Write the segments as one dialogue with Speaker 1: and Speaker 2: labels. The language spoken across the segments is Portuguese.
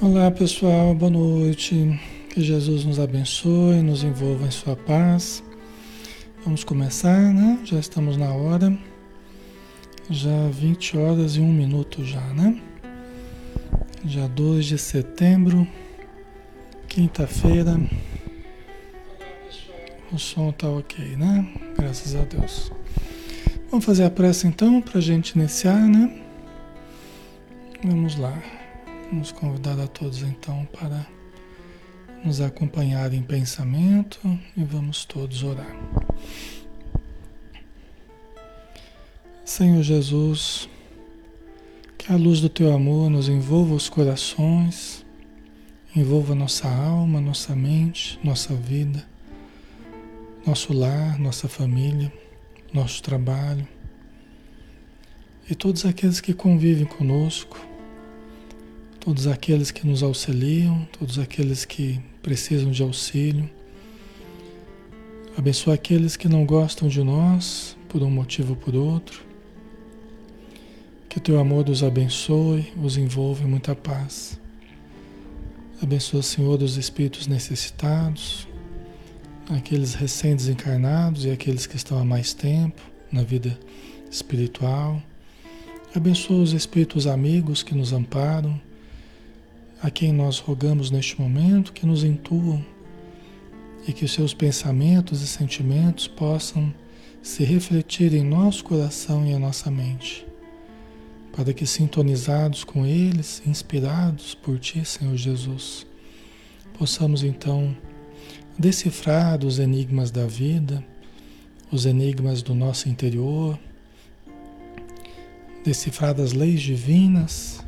Speaker 1: Olá pessoal, boa noite. Que Jesus nos abençoe, nos envolva em sua paz. Vamos começar, né? Já estamos na hora. Já 20 horas e 1 minuto já, né? Dia 2 de setembro, quinta-feira. O som tá ok, né? Graças a Deus. Vamos fazer a prece então para a gente iniciar, né? Vamos lá. Vamos convidar a todos então para nos acompanhar em pensamento e vamos todos orar. Senhor Jesus, que a luz do teu amor nos envolva os corações, envolva nossa alma, nossa mente, nossa vida, nosso lar, nossa família, nosso trabalho e todos aqueles que convivem conosco todos aqueles que nos auxiliam, todos aqueles que precisam de auxílio. Abençoa aqueles que não gostam de nós por um motivo ou por outro. Que o teu amor os abençoe, os envolva em muita paz. Abençoa, Senhor, os espíritos necessitados, aqueles recém-desencarnados e aqueles que estão há mais tempo na vida espiritual. Abençoa os espíritos amigos que nos amparam a quem nós rogamos neste momento que nos intuam e que os seus pensamentos e sentimentos possam se refletir em nosso coração e em nossa mente, para que sintonizados com eles, inspirados por Ti, Senhor Jesus, possamos então decifrar os enigmas da vida, os enigmas do nosso interior, decifrar as leis divinas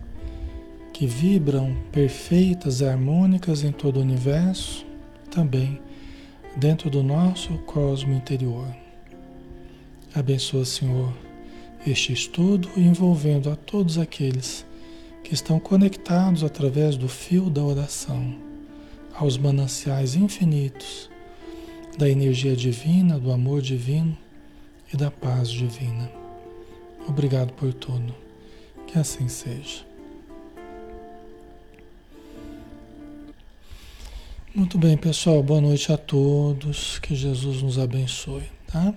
Speaker 1: que vibram perfeitas e harmônicas em todo o universo, também dentro do nosso cosmo interior. Abençoa, Senhor, este estudo envolvendo a todos aqueles que estão conectados através do fio da oração aos mananciais infinitos da energia divina, do amor divino e da paz divina. Obrigado por tudo. Que assim seja. Muito bem, pessoal. Boa noite a todos. Que Jesus nos abençoe, tá?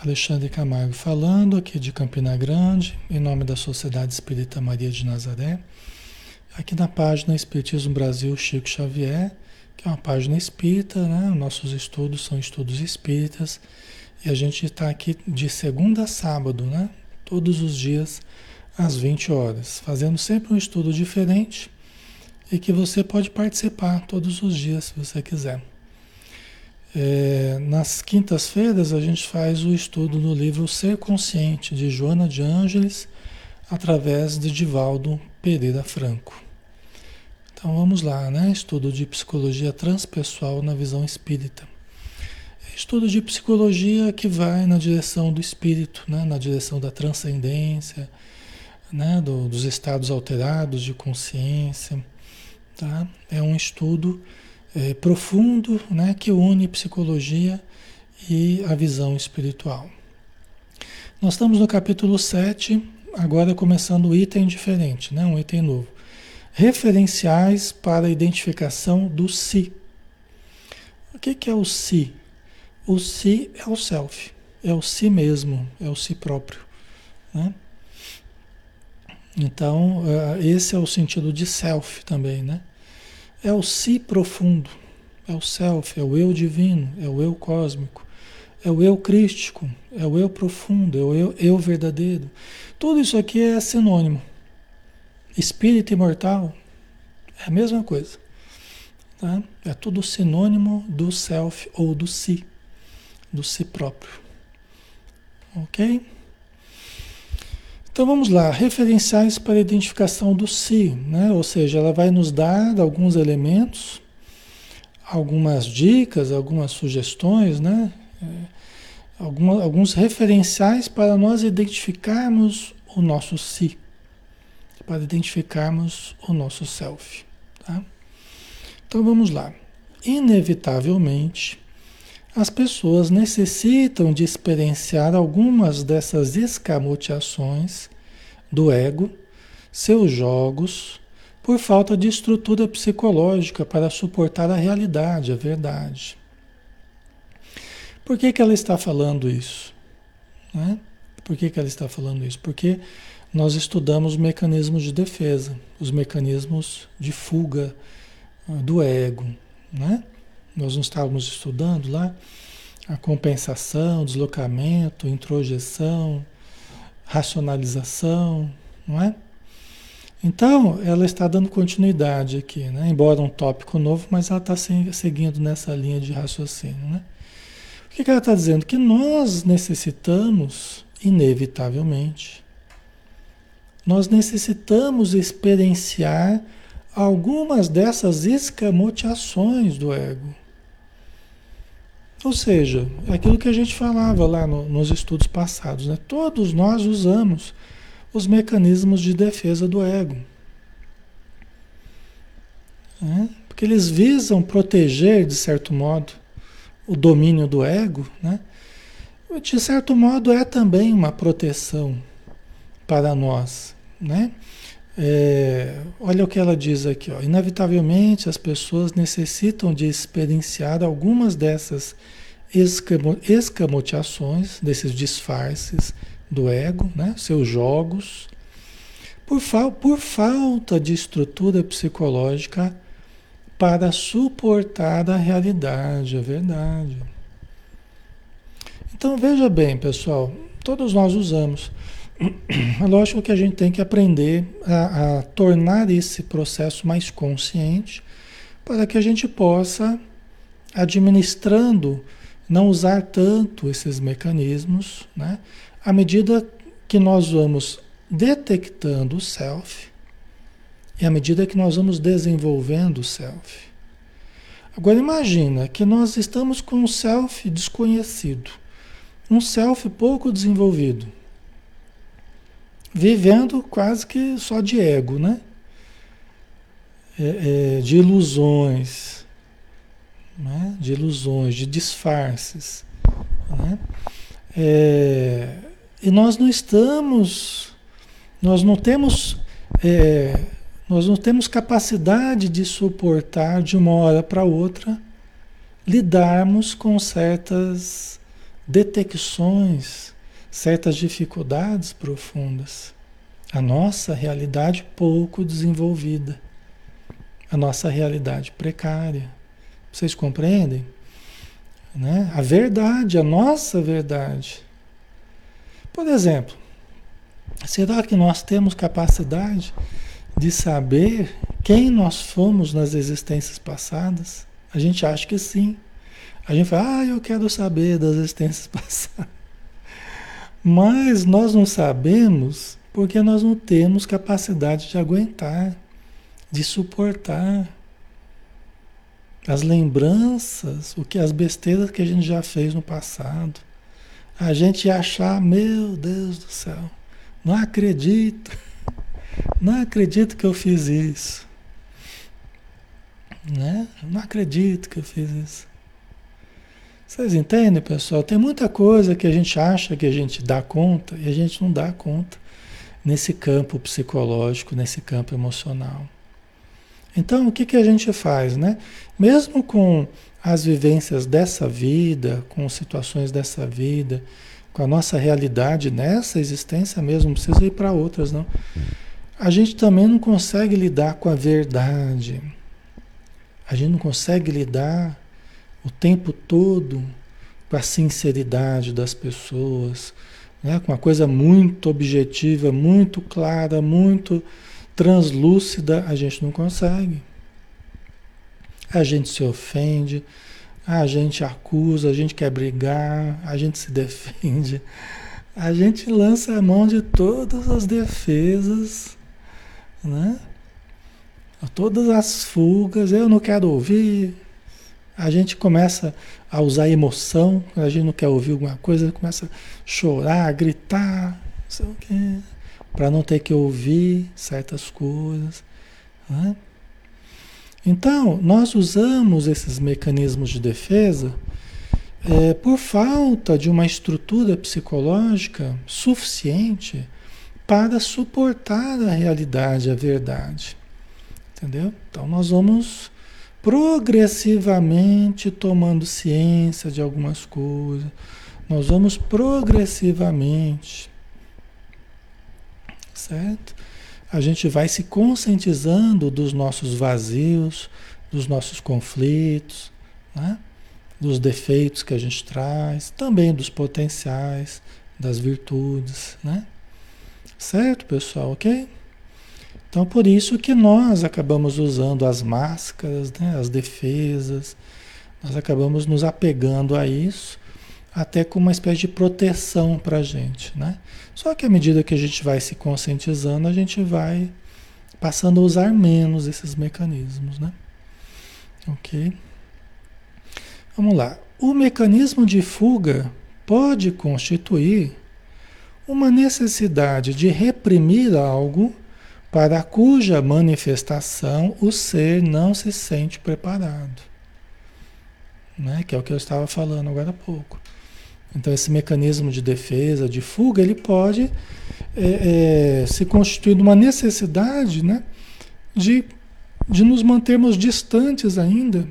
Speaker 1: Alexandre Camargo falando aqui de Campina Grande, em nome da Sociedade Espírita Maria de Nazaré. Aqui na página Espiritismo Brasil Chico Xavier, que é uma página espírita, né? Nossos estudos são estudos espíritas. E a gente está aqui de segunda a sábado, né? Todos os dias às 20 horas, fazendo sempre um estudo diferente e que você pode participar todos os dias, se você quiser. É, nas quintas-feiras a gente faz o estudo do livro Ser Consciente, de Joana de Ângeles, através de Divaldo Pereira Franco. Então vamos lá, né? Estudo de psicologia transpessoal na visão espírita. Estudo de psicologia que vai na direção do espírito, né? na direção da transcendência, né? Do, dos estados alterados de consciência Tá? É um estudo é, profundo né, que une psicologia e a visão espiritual. Nós estamos no capítulo 7, agora começando o item diferente, né, um item novo. Referenciais para a identificação do si. O que, que é o si? O si é o self, é o si mesmo, é o si próprio. Né? Então, eh, esse é o sentido de self também, né? É o si profundo, é o self, é o eu divino, é o eu cósmico, é o eu crístico, é o eu profundo, é o eu, eu verdadeiro. Tudo isso aqui é sinônimo. Espírito imortal é a mesma coisa. Tá? É tudo sinônimo do self ou do si, do si próprio. Ok? Então vamos lá, referenciais para identificação do si, né? ou seja, ela vai nos dar alguns elementos, algumas dicas, algumas sugestões, né? É, alguma, alguns referenciais para nós identificarmos o nosso si, para identificarmos o nosso self. Tá? Então vamos lá. Inevitavelmente, as pessoas necessitam de experienciar algumas dessas escamoteações do ego, seus jogos, por falta de estrutura psicológica para suportar a realidade, a verdade. Por que, que ela está falando isso? Né? Por que, que ela está falando isso? Porque nós estudamos mecanismos de defesa, os mecanismos de fuga ah, do ego. Né? Nós não estávamos estudando lá a compensação, deslocamento, introjeção, racionalização, não é? Então, ela está dando continuidade aqui, né? embora um tópico novo, mas ela está seguindo nessa linha de raciocínio. Né? O que, que ela está dizendo? Que nós necessitamos, inevitavelmente, nós necessitamos experienciar algumas dessas escamoteações do ego. Ou seja, é aquilo que a gente falava lá no, nos estudos passados, né? todos nós usamos os mecanismos de defesa do ego. Né? Porque eles visam proteger, de certo modo, o domínio do ego. Né? De certo modo, é também uma proteção para nós. Né? É, olha o que ela diz aqui. Ó. Inevitavelmente, as pessoas necessitam de experienciar algumas dessas escamo, escamoteações, desses disfarces do ego, né? seus jogos, por, fa por falta de estrutura psicológica para suportar a realidade, a verdade. Então veja bem, pessoal, todos nós usamos. É lógico que a gente tem que aprender a, a tornar esse processo mais consciente para que a gente possa, administrando, não usar tanto esses mecanismos, né? À medida que nós vamos detectando o self, e à medida que nós vamos desenvolvendo o self. Agora imagina que nós estamos com um self desconhecido, um self pouco desenvolvido vivendo quase que só de ego, né? É, é, de ilusões, né? de ilusões, de disfarces. Né? É, e nós não estamos, nós não temos, é, nós não temos capacidade de suportar de uma hora para outra lidarmos com certas detecções certas dificuldades profundas. A nossa realidade pouco desenvolvida. A nossa realidade precária. Vocês compreendem? Né? A verdade, a nossa verdade. Por exemplo, será que nós temos capacidade de saber quem nós fomos nas existências passadas? A gente acha que sim. A gente fala, ah, eu quero saber das existências passadas. Mas nós não sabemos porque nós não temos capacidade de aguentar, de suportar as lembranças, o que as besteiras que a gente já fez no passado. A gente achar, meu Deus do céu, não acredito. Não acredito que eu fiz isso. Né? Não acredito que eu fiz isso. Vocês entendem, pessoal? Tem muita coisa que a gente acha que a gente dá conta e a gente não dá conta nesse campo psicológico, nesse campo emocional. Então, o que, que a gente faz, né? Mesmo com as vivências dessa vida, com situações dessa vida, com a nossa realidade nessa existência mesmo, não precisa ir para outras, não. A gente também não consegue lidar com a verdade. A gente não consegue lidar o tempo todo com a sinceridade das pessoas, né? com uma coisa muito objetiva, muito clara, muito translúcida, a gente não consegue. A gente se ofende, a gente acusa, a gente quer brigar, a gente se defende, a gente lança a mão de todas as defesas, né? Todas as fugas, eu não quero ouvir, a gente começa a usar emoção, a gente não quer ouvir alguma coisa, começa a chorar, a gritar, não sei o quê, para não ter que ouvir certas coisas. Né? Então, nós usamos esses mecanismos de defesa é, por falta de uma estrutura psicológica suficiente para suportar a realidade, a verdade. Entendeu? Então nós vamos progressivamente tomando ciência de algumas coisas. Nós vamos progressivamente, certo? A gente vai se conscientizando dos nossos vazios, dos nossos conflitos, né? dos defeitos que a gente traz, também dos potenciais, das virtudes, né? Certo, pessoal, ok? Então, por isso que nós acabamos usando as máscaras, né, as defesas, nós acabamos nos apegando a isso, até com uma espécie de proteção para a gente, né? Só que à medida que a gente vai se conscientizando, a gente vai passando a usar menos esses mecanismos, né? Ok? Vamos lá. O mecanismo de fuga pode constituir uma necessidade de reprimir algo para cuja manifestação o ser não se sente preparado. Né? Que é o que eu estava falando agora há pouco. Então, esse mecanismo de defesa, de fuga, ele pode é, é, se constituir numa necessidade né? de, de nos mantermos distantes ainda,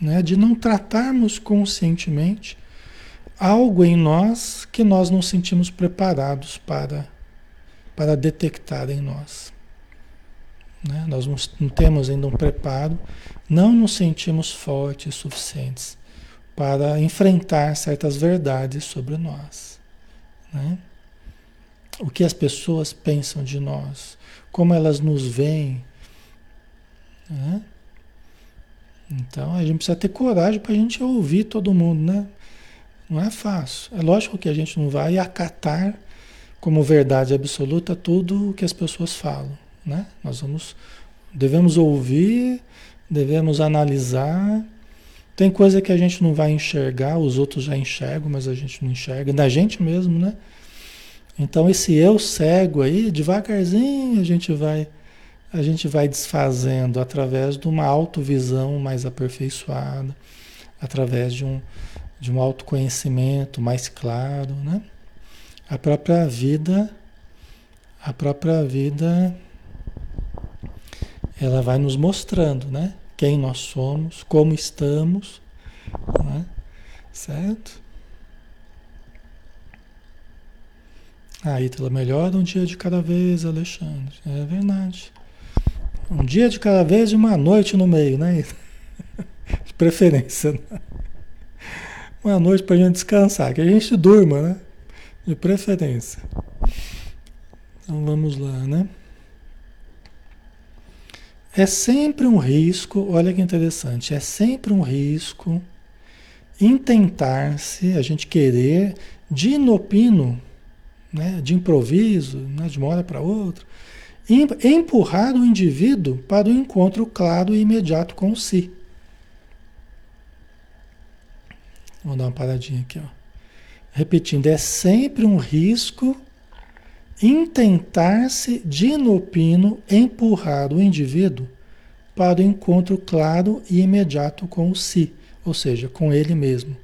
Speaker 1: né? de não tratarmos conscientemente algo em nós que nós não sentimos preparados para para detectar em nós. Né? Nós não, temos ainda um preparo, não nos sentimos fortes suficientes para enfrentar certas verdades sobre nós. Né? O que as pessoas pensam de nós, como elas nos veem. Né? Então a gente precisa ter coragem para a gente ouvir todo mundo, né? Não é fácil. É lógico que a gente não vai acatar como verdade absoluta tudo o que as pessoas falam, né? Nós vamos devemos ouvir, devemos analisar. Tem coisa que a gente não vai enxergar, os outros já enxergam, mas a gente não enxerga, da gente mesmo, né? Então esse eu cego aí, devagarzinho a gente vai a gente vai desfazendo através de uma autovisão mais aperfeiçoada, através de um, de um autoconhecimento mais claro, né? A própria vida, a própria vida, ela vai nos mostrando, né? Quem nós somos, como estamos, né? certo? Aí, pela melhor um dia de cada vez, Alexandre. É verdade. Um dia de cada vez e uma noite no meio, né? De preferência. Né? Uma noite para a gente descansar, que a gente durma, né? De preferência. Então vamos lá, né? É sempre um risco, olha que interessante, é sempre um risco intentar-se, a gente querer, de inopino, né, de improviso, né, de uma hora para outra, empurrar o indivíduo para o encontro claro e imediato com si. Vou dar uma paradinha aqui, ó. Repetindo, é sempre um risco intentar-se de inopino empurrar o indivíduo para o encontro claro e imediato com o si, ou seja, com ele mesmo.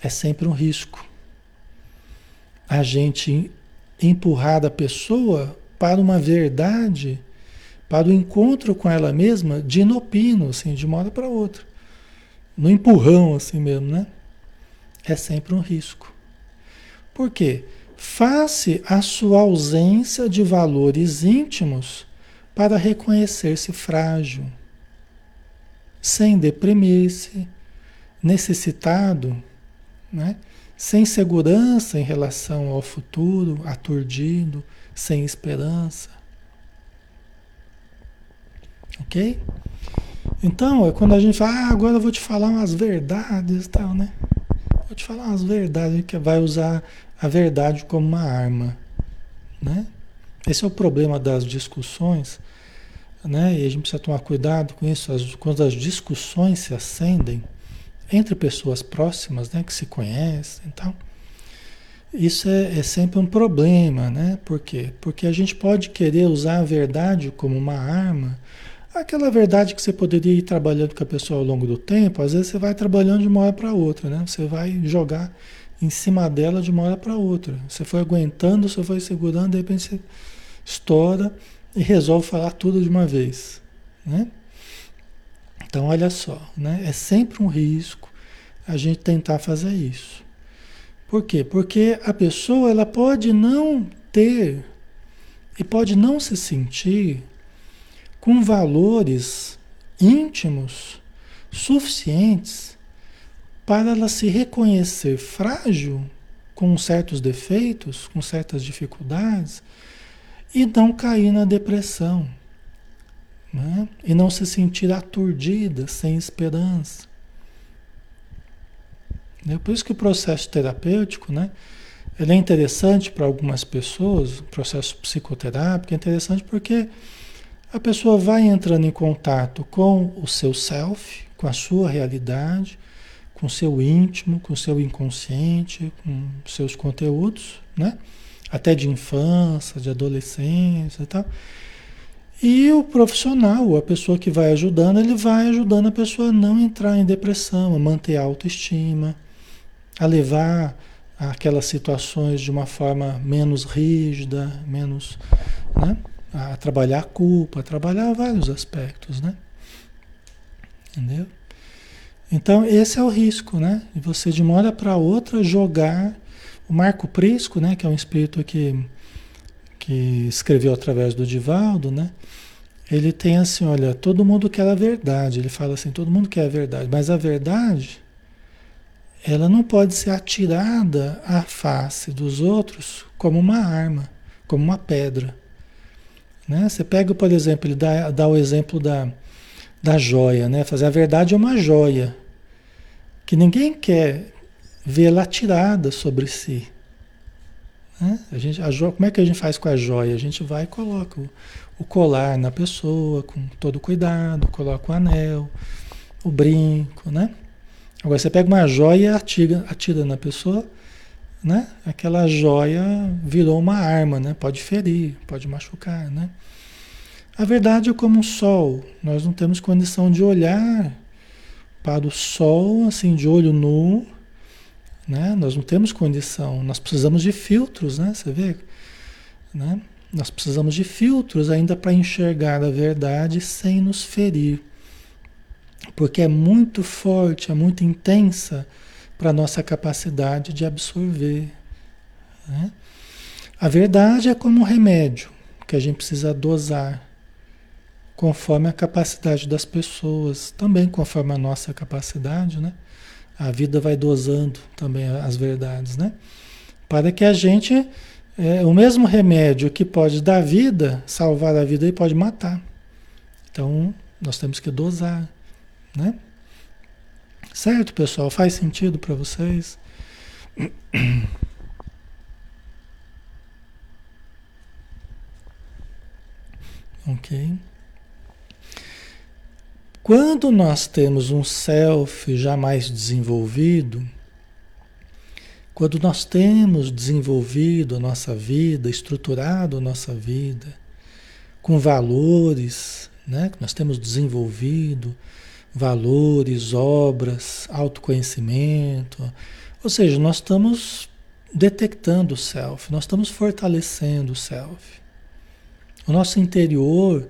Speaker 1: É sempre um risco. A gente empurrar a pessoa para uma verdade, para o encontro com ela mesma, de inopino, assim, de uma hora para outra. No empurrão, assim mesmo, né? É sempre um risco. Por quê? Face a sua ausência de valores íntimos para reconhecer-se frágil, sem deprimir-se, necessitado, né? sem segurança em relação ao futuro, aturdido, sem esperança. Ok? Então, é quando a gente fala, ah, agora eu vou te falar umas verdades e tal, né? Te falar umas verdades que vai usar a verdade como uma arma, né? Esse é o problema das discussões, né? E a gente precisa tomar cuidado com isso. As, quando as discussões se acendem entre pessoas próximas, né, que se conhecem, então isso é, é sempre um problema, né? Por quê? Porque a gente pode querer usar a verdade como uma arma Aquela verdade que você poderia ir trabalhando com a pessoa ao longo do tempo, às vezes você vai trabalhando de uma hora para outra, né? Você vai jogar em cima dela de uma hora para outra. Você foi aguentando, você foi segurando, de repente você estoura e resolve falar tudo de uma vez, né? Então, olha só, né? É sempre um risco a gente tentar fazer isso. Por quê? Porque a pessoa ela pode não ter e pode não se sentir com valores íntimos suficientes para ela se reconhecer frágil, com certos defeitos, com certas dificuldades, e não cair na depressão. Né? E não se sentir aturdida, sem esperança. É por isso que o processo terapêutico, né? Ele é interessante para algumas pessoas, o processo psicoterápico é interessante porque a pessoa vai entrando em contato com o seu self, com a sua realidade, com o seu íntimo, com o seu inconsciente, com seus conteúdos, né? Até de infância, de adolescência e tal. E o profissional, a pessoa que vai ajudando, ele vai ajudando a pessoa a não entrar em depressão, a manter a autoestima, a levar aquelas situações de uma forma menos rígida, menos, né? A trabalhar a culpa, a trabalhar vários aspectos, né? Entendeu? Então, esse é o risco, né? De você, de uma hora para outra, jogar. O Marco Prisco, né? Que é um espírito que, que escreveu através do Divaldo, né? Ele tem assim: olha, todo mundo quer a verdade. Ele fala assim: todo mundo quer a verdade, mas a verdade ela não pode ser atirada à face dos outros como uma arma, como uma pedra. Né? Você pega, por exemplo, ele dá, dá o exemplo da, da joia, né? Fazer a verdade é uma joia que ninguém quer vê-la atirada sobre si. Né? A gente, a joia, como é que a gente faz com a joia? A gente vai e coloca o, o colar na pessoa com todo cuidado, coloca o anel, o brinco, né? Agora você pega uma joia e atira, atira na pessoa, né? Aquela joia virou uma arma, né? Pode ferir, pode machucar, né? A verdade é como um sol. Nós não temos condição de olhar para o sol assim de olho nu, né? Nós não temos condição. Nós precisamos de filtros, né? Você vê, né? Nós precisamos de filtros ainda para enxergar a verdade sem nos ferir porque é muito forte, é muito intensa para a nossa capacidade de absorver. Né? A verdade é como um remédio que a gente precisa dosar conforme a capacidade das pessoas, também conforme a nossa capacidade, né? A vida vai dosando também as verdades, né? Para que a gente, é, o mesmo remédio que pode dar vida, salvar a vida e pode matar. Então, nós temos que dosar. Né? Certo, pessoal? Faz sentido para vocês? Ok. Quando nós temos um self já mais desenvolvido, quando nós temos desenvolvido a nossa vida, estruturado a nossa vida, com valores, né, que nós temos desenvolvido, valores, obras, autoconhecimento. Ou seja, nós estamos detectando o self, nós estamos fortalecendo o self. O nosso interior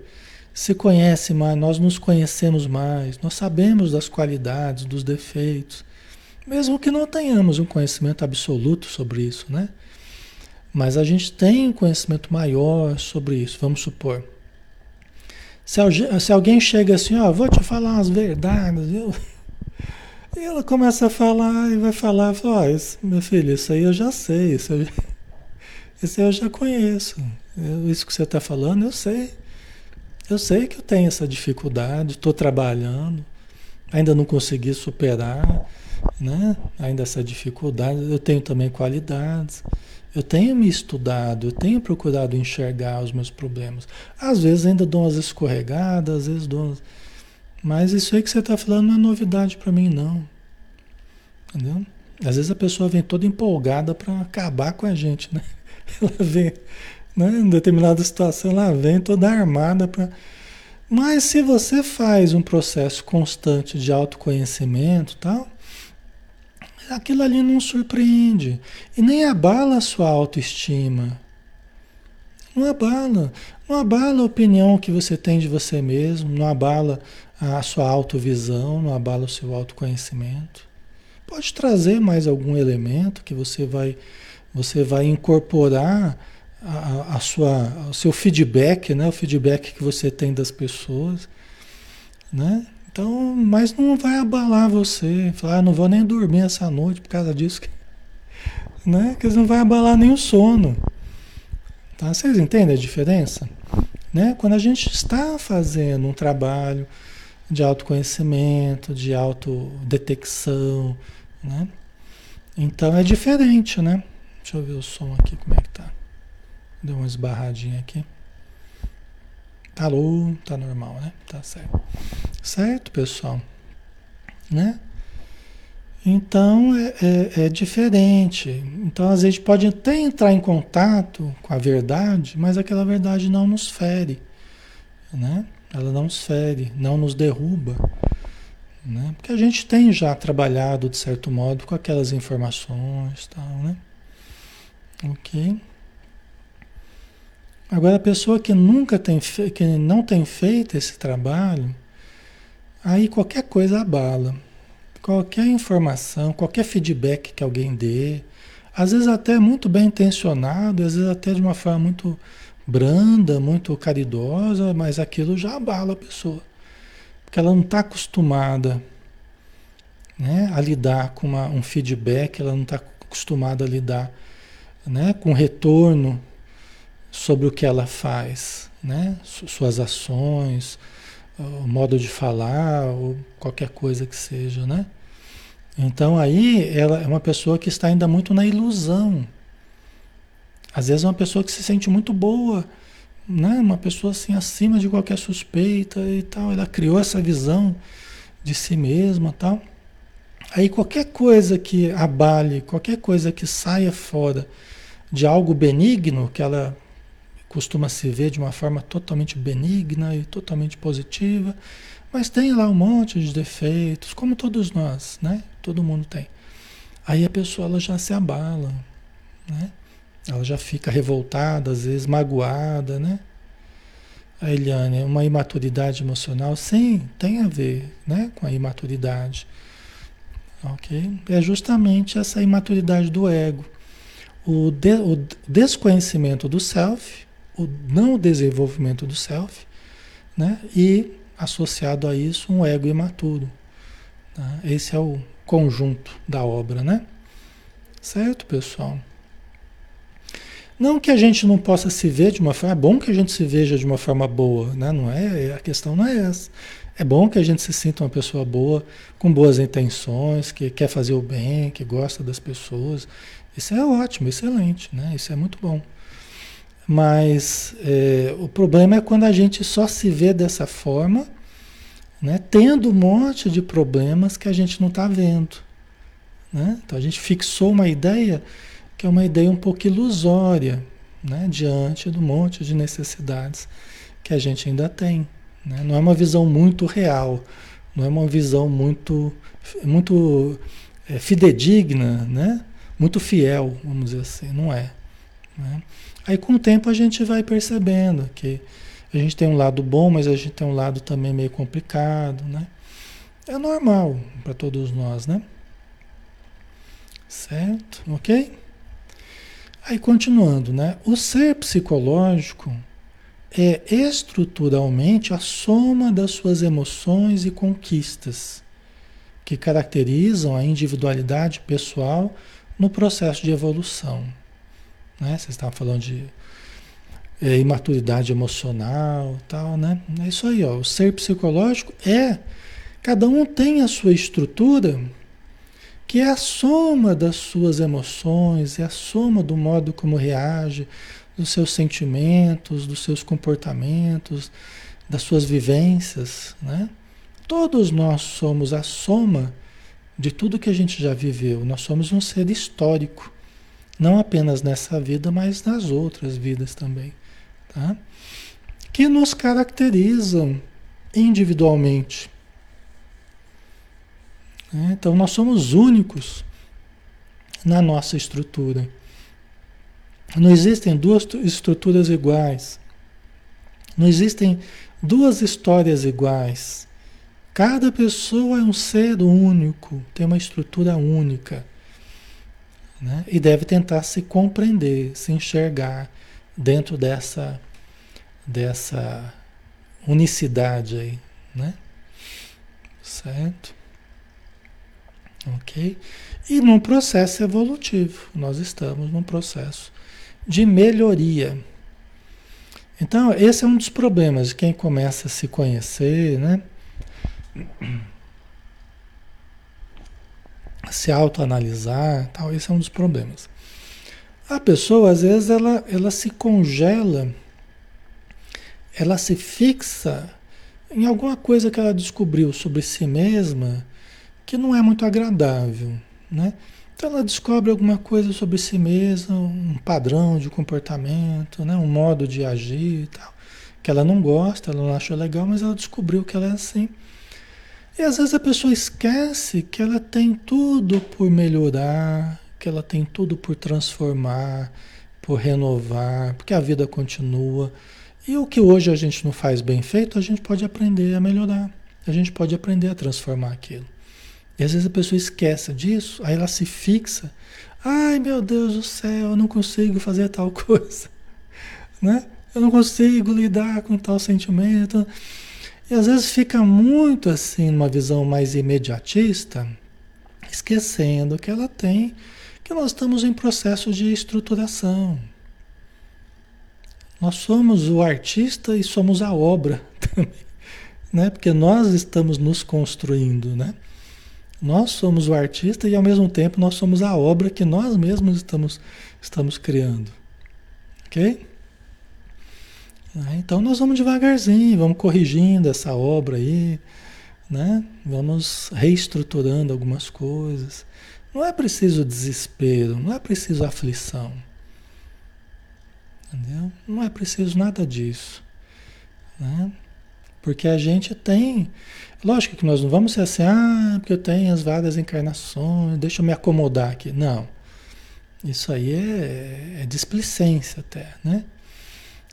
Speaker 1: se conhece mais, nós nos conhecemos mais, nós sabemos das qualidades, dos defeitos, mesmo que não tenhamos um conhecimento absoluto sobre isso, né? Mas a gente tem um conhecimento maior sobre isso, vamos supor. Se, se alguém chega assim, ó, vou te falar umas verdades, viu? E ela começa a falar e vai falar, ó, oh, meu filho, isso aí eu já sei, isso, eu já, isso eu já conheço. Eu, isso que você está falando, eu sei. Eu sei que eu tenho essa dificuldade, estou trabalhando, ainda não consegui superar, né? Ainda essa dificuldade. Eu tenho também qualidades. Eu tenho me estudado, eu tenho procurado enxergar os meus problemas. Às vezes ainda dou umas escorregadas, às vezes dou umas... Mas isso aí que você está falando não é novidade para mim, não. Entendeu? Às vezes a pessoa vem toda empolgada para acabar com a gente, né? Ela vem, né? em determinada situação, ela vem toda armada para. Mas se você faz um processo constante de autoconhecimento tal, aquilo ali não surpreende e nem abala a sua autoestima. Não abala. Não abala a opinião que você tem de você mesmo, não abala a sua autovisão, não abala o seu autoconhecimento. Pode trazer mais algum elemento que você vai, você vai incorporar a, a sua, o seu feedback, né? o feedback que você tem das pessoas. Né? Então, mas não vai abalar você. Falar, ah, não vou nem dormir essa noite por causa disso. Né? Que não vai abalar nem o sono. Tá? Vocês entendem a diferença? Né? Quando a gente está fazendo um trabalho de autoconhecimento, de autodetecção, né? Então é diferente, né? Deixa eu ver o som aqui, como é que tá. Deu uma esbarradinha aqui. Tá Alô, tá normal, né? Tá certo. Certo, pessoal? Né? Então é, é, é, diferente. Então às vezes pode até entrar em contato com a verdade, mas aquela verdade não nos fere, né? Ela não nos fere, não nos derruba, né? Porque a gente tem já trabalhado de certo modo com aquelas informações, tal, né? Ok. Agora a pessoa que nunca tem que não tem feito esse trabalho, aí qualquer coisa abala Qualquer informação, qualquer feedback que alguém dê, às vezes até muito bem intencionado, às vezes até de uma forma muito branda, muito caridosa, mas aquilo já abala a pessoa. Porque ela não está acostumada né, a lidar com uma, um feedback, ela não está acostumada a lidar né, com retorno sobre o que ela faz, né, suas ações, o modo de falar, ou qualquer coisa que seja, né? Então aí ela é uma pessoa que está ainda muito na ilusão. Às vezes é uma pessoa que se sente muito boa, né? Uma pessoa assim acima de qualquer suspeita e tal. Ela criou essa visão de si mesma, tal. Aí qualquer coisa que abale, qualquer coisa que saia fora de algo benigno, que ela costuma se ver de uma forma totalmente benigna e totalmente positiva, mas tem lá um monte de defeitos, como todos nós, né? Todo mundo tem. Aí a pessoa ela já se abala, né? Ela já fica revoltada, às vezes magoada, né? A Eliane, uma imaturidade emocional, sim, tem a ver, né, com a imaturidade. OK? É justamente essa imaturidade do ego. O, de, o desconhecimento do self, o não desenvolvimento do self, né? E associado a isso um ego imaturo. Tá? Esse é o conjunto da obra, né? Certo, pessoal? Não que a gente não possa se ver de uma forma, é bom que a gente se veja de uma forma boa, né? Não é, a questão não é essa. É bom que a gente se sinta uma pessoa boa, com boas intenções, que quer fazer o bem, que gosta das pessoas. Isso é ótimo, excelente, né? Isso é muito bom. Mas é, o problema é quando a gente só se vê dessa forma né? tendo um monte de problemas que a gente não está vendo. Né? Então a gente fixou uma ideia que é uma ideia um pouco ilusória né? diante do monte de necessidades que a gente ainda tem. Né? Não é uma visão muito real, não é uma visão muito, muito é, fidedigna, né? muito fiel, vamos dizer assim, não é. Aí com o tempo a gente vai percebendo que a gente tem um lado bom, mas a gente tem um lado também meio complicado, né? É normal para todos nós, né? Certo? Ok? Aí continuando, né? O ser psicológico é estruturalmente a soma das suas emoções e conquistas que caracterizam a individualidade pessoal no processo de evolução. Né? Vocês estavam falando de é, imaturidade emocional, tal, né? É isso aí, ó. O ser psicológico é cada um tem a sua estrutura que é a soma das suas emoções, é a soma do modo como reage, dos seus sentimentos, dos seus comportamentos, das suas vivências, né? Todos nós somos a soma de tudo que a gente já viveu. Nós somos um ser histórico, não apenas nessa vida, mas nas outras vidas também tá? que nos caracterizam individualmente. É, então, nós somos únicos na nossa estrutura. Não existem duas estruturas iguais. Não existem duas histórias iguais. Cada pessoa é um ser único, tem uma estrutura única. Né? E deve tentar se compreender, se enxergar dentro dessa, dessa unicidade aí, né? Certo? Ok? E num processo evolutivo, nós estamos num processo de melhoria. Então, esse é um dos problemas de quem começa a se conhecer, né? Se autoanalisar, tal, esse é um dos problemas. A pessoa, às vezes, ela, ela se congela, ela se fixa em alguma coisa que ela descobriu sobre si mesma que não é muito agradável, né? Então ela descobre alguma coisa sobre si mesma, um padrão de comportamento, né? um modo de agir e tal, que ela não gosta, ela não acha legal, mas ela descobriu que ela é assim. E às vezes a pessoa esquece que ela tem tudo por melhorar, que ela tem tudo por transformar, por renovar, porque a vida continua. E o que hoje a gente não faz bem feito, a gente pode aprender a melhorar. A gente pode aprender a transformar aquilo. E às vezes a pessoa esquece disso, aí ela se fixa. Ai meu Deus do céu, eu não consigo fazer tal coisa. Né? Eu não consigo lidar com tal sentimento. E às vezes fica muito assim, numa visão mais imediatista, esquecendo que ela tem, que nós estamos em processo de estruturação. Nós somos o artista e somos a obra também, né? Porque nós estamos nos construindo, né? Nós somos o artista e ao mesmo tempo nós somos a obra que nós mesmos estamos, estamos criando. Ok? Né? Então nós vamos devagarzinho, vamos corrigindo essa obra aí, né? Vamos reestruturando algumas coisas. Não é preciso desespero, não é preciso aflição. Entendeu? Não é preciso nada disso. Né? Porque a gente tem. Lógico que nós não vamos ser assim, ah, porque eu tenho as várias encarnações, deixa eu me acomodar aqui. Não. Isso aí é, é displicência até, né?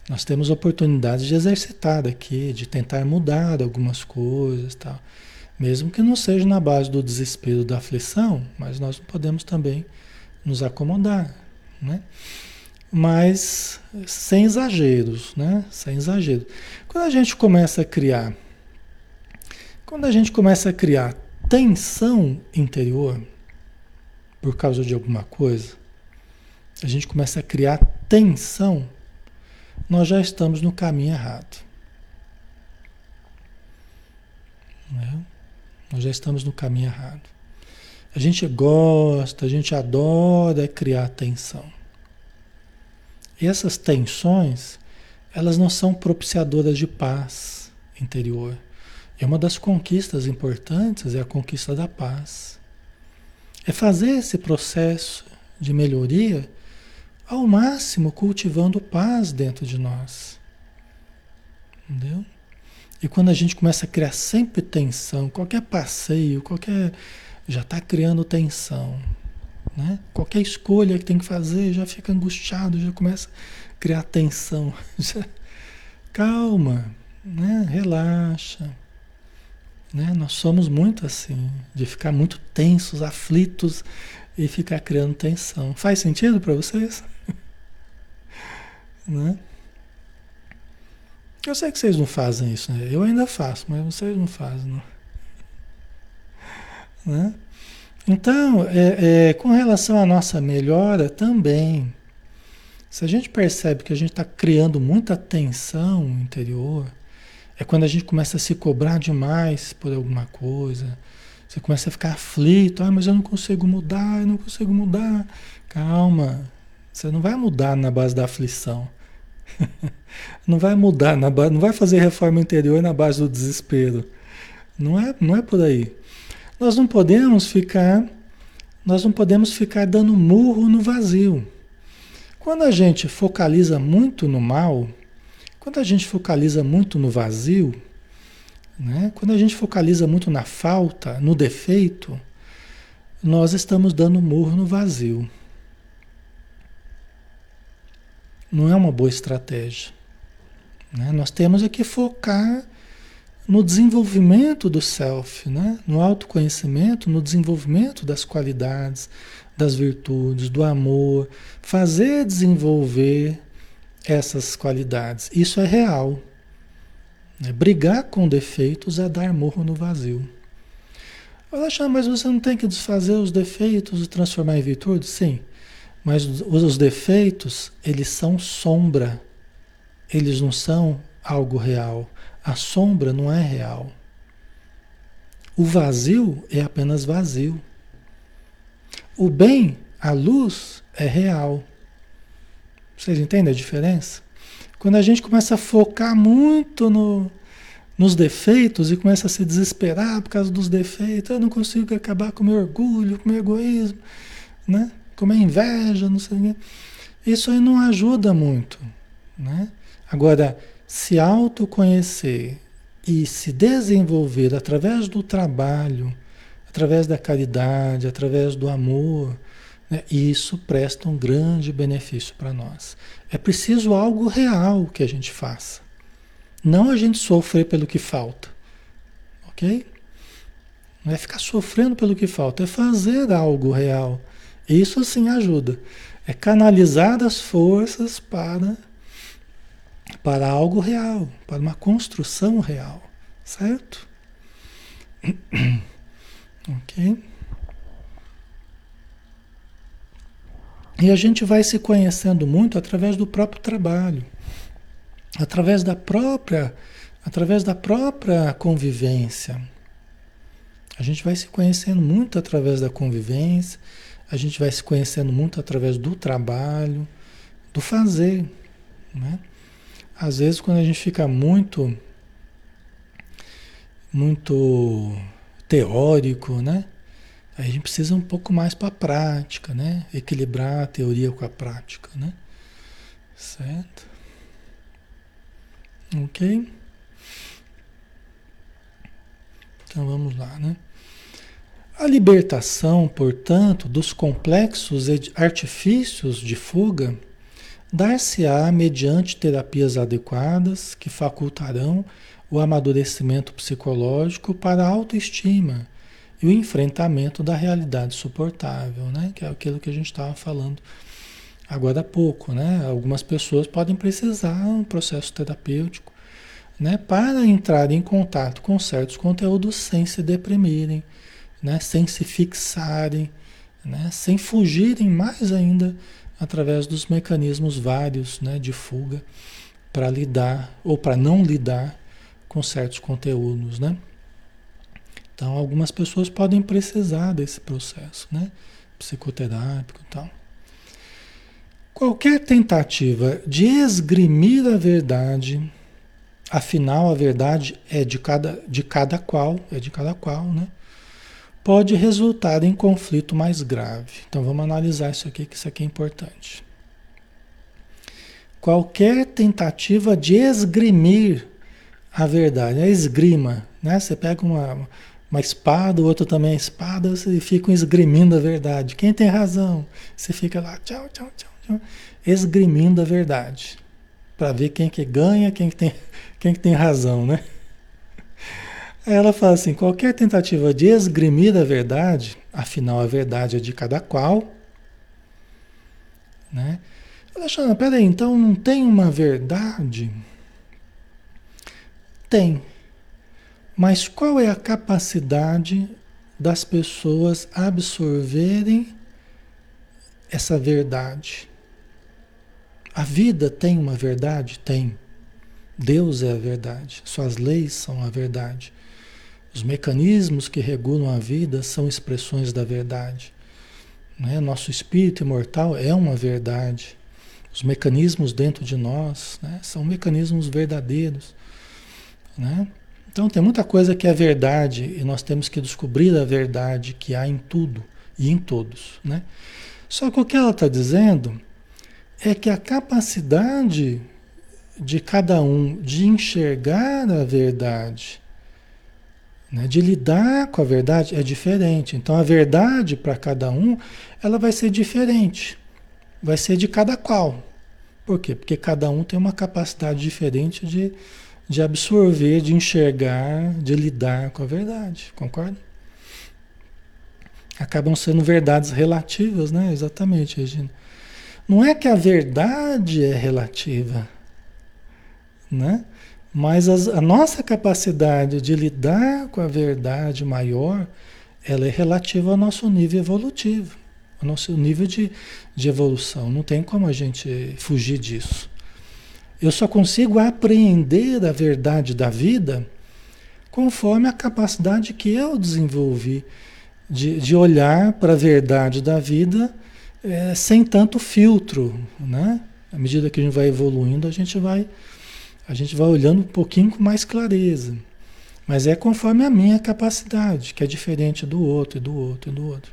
Speaker 1: Nós temos oportunidades de exercitar aqui, de tentar mudar algumas coisas tal. Mesmo que não seja na base do desespero, da aflição, mas nós podemos também nos acomodar, né? mas sem exageros, né? Sem exagero. Quando a gente começa a criar, quando a gente começa a criar tensão interior por causa de alguma coisa, a gente começa a criar tensão, nós já estamos no caminho errado. Né? Nós já estamos no caminho errado. A gente gosta, a gente adora criar tensão. E essas tensões, elas não são propiciadoras de paz interior. E uma das conquistas importantes é a conquista da paz. É fazer esse processo de melhoria ao máximo cultivando paz dentro de nós. Entendeu? E quando a gente começa a criar sempre tensão, qualquer passeio, qualquer. já está criando tensão. Né? Qualquer escolha que tem que fazer já fica angustiado, já começa a criar tensão. Calma, né? relaxa. Né? Nós somos muito assim, de ficar muito tensos, aflitos e ficar criando tensão. Faz sentido para vocês? Né? Eu sei que vocês não fazem isso, né? Eu ainda faço, mas vocês não fazem, não. Né? Então, é, é, com relação à nossa melhora também, se a gente percebe que a gente está criando muita tensão interior, é quando a gente começa a se cobrar demais por alguma coisa, você começa a ficar aflito, ah, mas eu não consigo mudar, eu não consigo mudar. Calma, você não vai mudar na base da aflição. não vai mudar, na base, não vai fazer reforma interior na base do desespero. Não é, não é por aí. Nós não podemos ficar, nós não podemos ficar dando murro no vazio. Quando a gente focaliza muito no mal, quando a gente focaliza muito no vazio, né? quando a gente focaliza muito na falta, no defeito, nós estamos dando murro no vazio. Não é uma boa estratégia. Né? Nós temos é que focar no desenvolvimento do self, né? no autoconhecimento, no desenvolvimento das qualidades, das virtudes, do amor, fazer desenvolver essas qualidades. Isso é real. Né? Brigar com defeitos é dar morro no vazio. Alexandre, mas você não tem que desfazer os defeitos e transformar em virtude? Sim, mas os defeitos, eles são sombra, eles não são algo real. A sombra não é real. O vazio é apenas vazio. O bem, a luz, é real. Vocês entendem a diferença? Quando a gente começa a focar muito no, nos defeitos e começa a se desesperar por causa dos defeitos, eu não consigo acabar com o meu orgulho, com o meu egoísmo, né? Com a minha inveja, não sei o quê. Isso aí não ajuda muito. Né? Agora, se autoconhecer e se desenvolver através do trabalho, através da caridade, através do amor, né? isso presta um grande benefício para nós. É preciso algo real que a gente faça. Não a gente sofrer pelo que falta. Ok? Não é ficar sofrendo pelo que falta, é fazer algo real. Isso sim ajuda. É canalizar as forças para para algo real, para uma construção real, certo? ok? E a gente vai se conhecendo muito através do próprio trabalho, através da própria, através da própria convivência. A gente vai se conhecendo muito através da convivência, a gente vai se conhecendo muito através do trabalho, do fazer, né? Às vezes quando a gente fica muito muito teórico, né? A gente precisa um pouco mais para a prática, né? Equilibrar a teoria com a prática, né? Certo? Ok? Então vamos lá, né? A libertação, portanto, dos complexos artifícios de fuga dar-se-á mediante terapias adequadas que facultarão o amadurecimento psicológico para a autoestima e o enfrentamento da realidade suportável, né? que é aquilo que a gente estava falando agora há pouco. Né? Algumas pessoas podem precisar um processo terapêutico né? para entrar em contato com certos conteúdos sem se deprimirem né? sem se fixarem, né? sem fugirem mais ainda através dos mecanismos vários né? de fuga para lidar ou para não lidar com certos conteúdos. Né? Então, algumas pessoas podem precisar desse processo né? psicoterápico e tal. Qualquer tentativa de esgrimir a verdade, afinal a verdade é de cada, de cada qual, é de cada qual, né? Pode resultar em conflito mais grave. Então vamos analisar isso aqui, que isso aqui é importante. Qualquer tentativa de esgrimir a verdade, a esgrima, né? Você pega uma, uma espada, o outro também é espada, você fica esgrimindo a verdade. Quem tem razão? Você fica lá, tchau, tchau, tchau, tchau esgrimindo a verdade. Para ver quem que ganha, quem que tem, quem que tem razão, né? Aí ela fala assim: qualquer tentativa de esgrimir a verdade, afinal a verdade é de cada qual, né? Alexandre, peraí, então não tem uma verdade? Tem. Mas qual é a capacidade das pessoas absorverem essa verdade? A vida tem uma verdade? Tem. Deus é a verdade. Suas leis são a verdade. Os mecanismos que regulam a vida são expressões da verdade. Né? Nosso espírito imortal é uma verdade. Os mecanismos dentro de nós né? são mecanismos verdadeiros. Né? Então tem muita coisa que é verdade e nós temos que descobrir a verdade que há em tudo e em todos. Né? Só que o que ela está dizendo é que a capacidade de cada um de enxergar a verdade né? De lidar com a verdade é diferente. Então a verdade para cada um, ela vai ser diferente. Vai ser de cada qual. Por quê? Porque cada um tem uma capacidade diferente de, de absorver, de enxergar, de lidar com a verdade. Concorda? Acabam sendo verdades relativas, né? Exatamente, Regina. Não é que a verdade é relativa, né? Mas as, a nossa capacidade de lidar com a verdade maior, ela é relativa ao nosso nível evolutivo, ao nosso nível de, de evolução. Não tem como a gente fugir disso. Eu só consigo apreender a verdade da vida conforme a capacidade que eu desenvolvi de, de olhar para a verdade da vida é, sem tanto filtro, né? À medida que a gente vai evoluindo, a gente vai a gente vai olhando um pouquinho com mais clareza. Mas é conforme a minha capacidade, que é diferente do outro, e do outro, e do outro.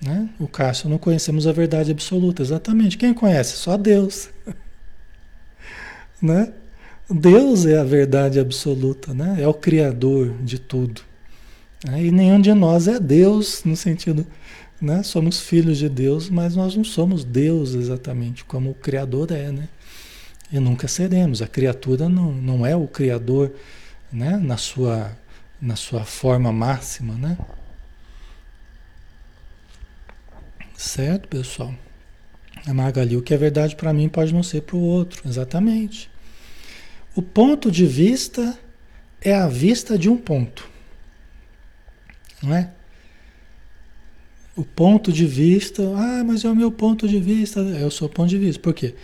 Speaker 1: Né? O Cássio, não conhecemos a verdade absoluta. Exatamente. Quem conhece? Só Deus. né? Deus é a verdade absoluta, né? é o Criador de tudo. Né? E nenhum de nós é Deus, no sentido, né? somos filhos de Deus, mas nós não somos Deus exatamente, como o Criador é. Né? E nunca seremos. A criatura não, não é o Criador né? na, sua, na sua forma máxima. Né? Certo, pessoal? A Magali, o que é verdade para mim pode não ser para o outro. Exatamente. O ponto de vista é a vista de um ponto. Não é? O ponto de vista, ah, mas é o meu ponto de vista, é o seu ponto de vista. Por quê?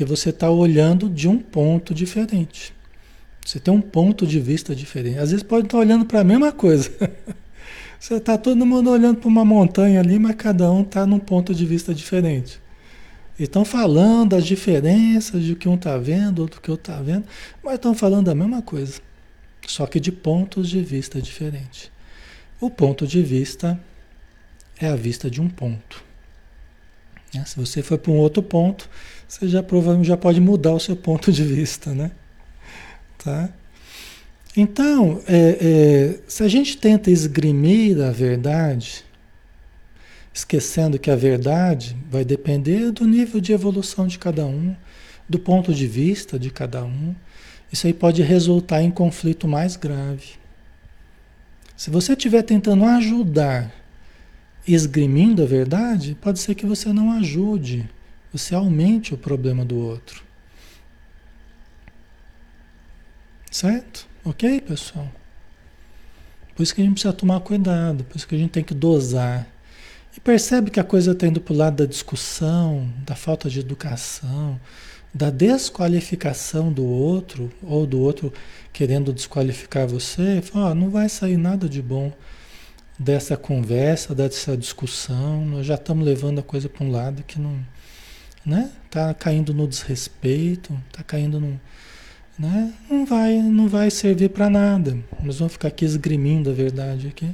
Speaker 1: Porque você está olhando de um ponto diferente. Você tem um ponto de vista diferente. Às vezes pode estar olhando para a mesma coisa. você está todo mundo olhando para uma montanha ali, mas cada um está num ponto de vista diferente. E estão falando as diferenças de que um está vendo, outro que outro está vendo, mas estão falando a mesma coisa. Só que de pontos de vista diferentes. O ponto de vista é a vista de um ponto. Né? Se você for para um outro ponto, você já provavelmente já pode mudar o seu ponto de vista, né? Tá? Então, é, é, se a gente tenta esgrimir a verdade, esquecendo que a verdade vai depender do nível de evolução de cada um, do ponto de vista de cada um, isso aí pode resultar em conflito mais grave. Se você estiver tentando ajudar esgrimindo a verdade, pode ser que você não ajude, você aumente o problema do outro. Certo? Ok, pessoal? Por isso que a gente precisa tomar cuidado, por isso que a gente tem que dosar. E percebe que a coisa está indo para o lado da discussão, da falta de educação, da desqualificação do outro, ou do outro querendo desqualificar você. Fala, não vai sair nada de bom dessa conversa, dessa discussão, nós já estamos levando a coisa para um lado que não, né? Tá caindo no desrespeito, tá caindo no, né? Não vai, não vai servir para nada. Nós vamos ficar aqui esgrimindo a verdade aqui.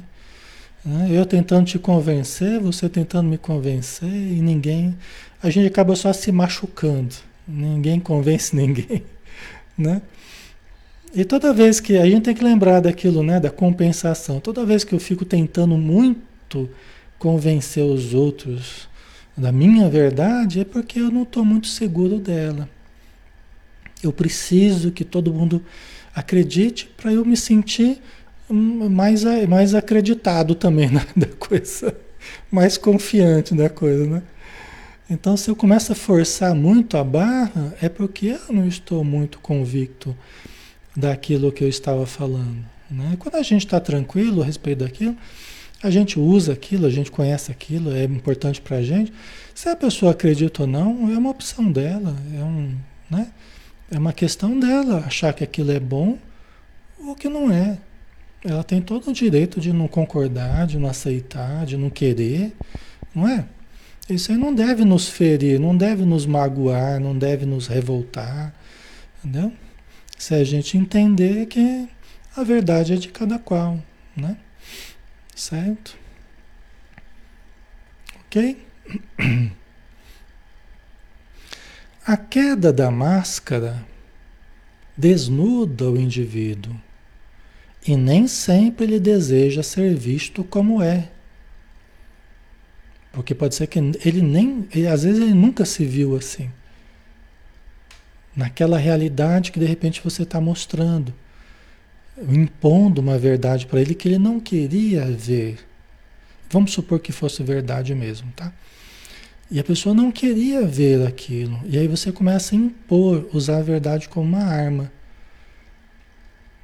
Speaker 1: Né? Eu tentando te convencer, você tentando me convencer e ninguém, a gente acaba só se machucando. Ninguém convence ninguém, né? E toda vez que a gente tem que lembrar daquilo, né, da compensação. Toda vez que eu fico tentando muito convencer os outros da minha verdade, é porque eu não estou muito seguro dela. Eu preciso que todo mundo acredite para eu me sentir mais, mais acreditado também né, da coisa, mais confiante da coisa, né? Então, se eu começo a forçar muito a barra, é porque eu não estou muito convicto daquilo que eu estava falando. Né? Quando a gente está tranquilo a respeito daquilo, a gente usa aquilo, a gente conhece aquilo, é importante para a gente. Se a pessoa acredita ou não, é uma opção dela, é, um, né? é uma questão dela achar que aquilo é bom ou que não é. Ela tem todo o direito de não concordar, de não aceitar, de não querer, não é? Isso aí não deve nos ferir, não deve nos magoar, não deve nos revoltar, entendeu? Se a gente entender que a verdade é de cada qual, né? Certo? Ok? A queda da máscara desnuda o indivíduo e nem sempre ele deseja ser visto como é. Porque pode ser que ele nem, ele, às vezes ele nunca se viu assim. naquela realidade que de repente você está mostrando, impondo uma verdade para ele que ele não queria ver. Vamos supor que fosse verdade mesmo, tá? E a pessoa não queria ver aquilo. E aí você começa a impor, usar a verdade como uma arma.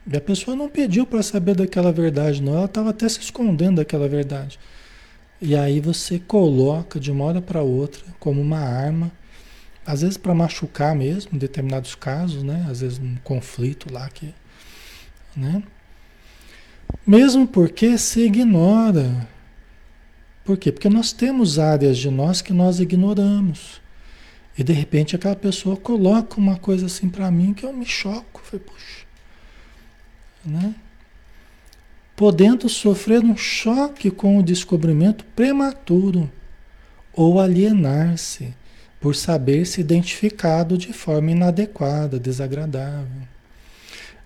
Speaker 1: E a pessoa não pediu para saber daquela verdade, não. Ela estava até se escondendo daquela verdade. E aí você coloca de uma hora para outra como uma arma, às vezes para machucar mesmo, em determinados casos, né? Às vezes um conflito lá que, né? Mesmo porque se ignora. Por quê? Porque nós temos áreas de nós que nós ignoramos. E de repente aquela pessoa coloca uma coisa assim para mim que eu me choco. Falei, puxa, né? Podendo sofrer um choque com o descobrimento prematuro ou alienar-se por saber se identificado de forma inadequada, desagradável.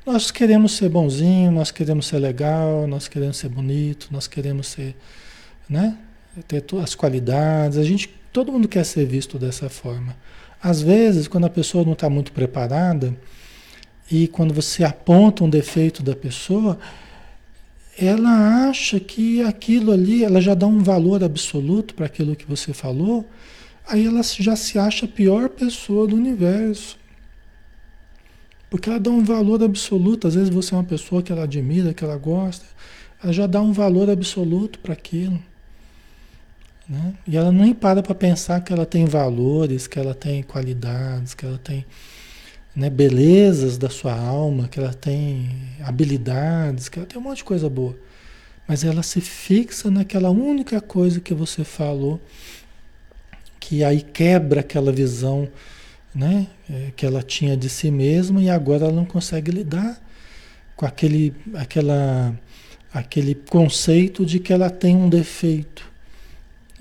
Speaker 1: Nós queremos ser bonzinho, nós queremos ser legal, nós queremos ser bonito, nós queremos ser, né? Ter as qualidades. A gente, todo mundo quer ser visto dessa forma. Às vezes, quando a pessoa não está muito preparada, e quando você aponta um defeito da pessoa, ela acha que aquilo ali, ela já dá um valor absoluto para aquilo que você falou, aí ela já se acha a pior pessoa do universo. Porque ela dá um valor absoluto, às vezes você é uma pessoa que ela admira, que ela gosta, ela já dá um valor absoluto para aquilo. Né? E ela nem para para pensar que ela tem valores, que ela tem qualidades, que ela tem né, belezas da sua alma, que ela tem habilidades, que ela tem um monte de coisa boa. Mas ela se fixa naquela única coisa que você falou, que aí quebra aquela visão né, é, que ela tinha de si mesma e agora ela não consegue lidar com aquele, aquela, aquele conceito de que ela tem um defeito.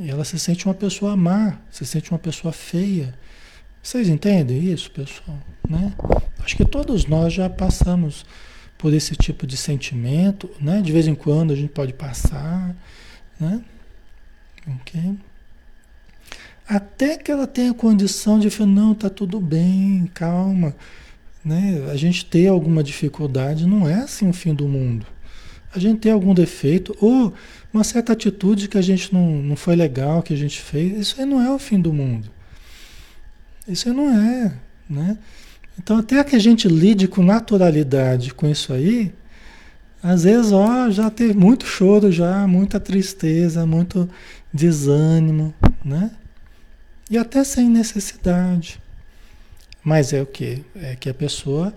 Speaker 1: Ela se sente uma pessoa má, se sente uma pessoa feia. Vocês entendem isso, pessoal? Né? Acho que todos nós já passamos por esse tipo de sentimento, né? De vez em quando a gente pode passar, né? Ok? Até que ela tenha condição de falar, não, tá tudo bem, calma, né? A gente ter alguma dificuldade não é assim o fim do mundo. A gente tem algum defeito ou uma certa atitude que a gente não, não foi legal, que a gente fez, isso aí não é o fim do mundo. Isso aí não é, né? Então, até que a gente lide com naturalidade com isso aí, às vezes, ó, já teve muito choro já, muita tristeza, muito desânimo, né? E até sem necessidade. Mas é o que? É que a pessoa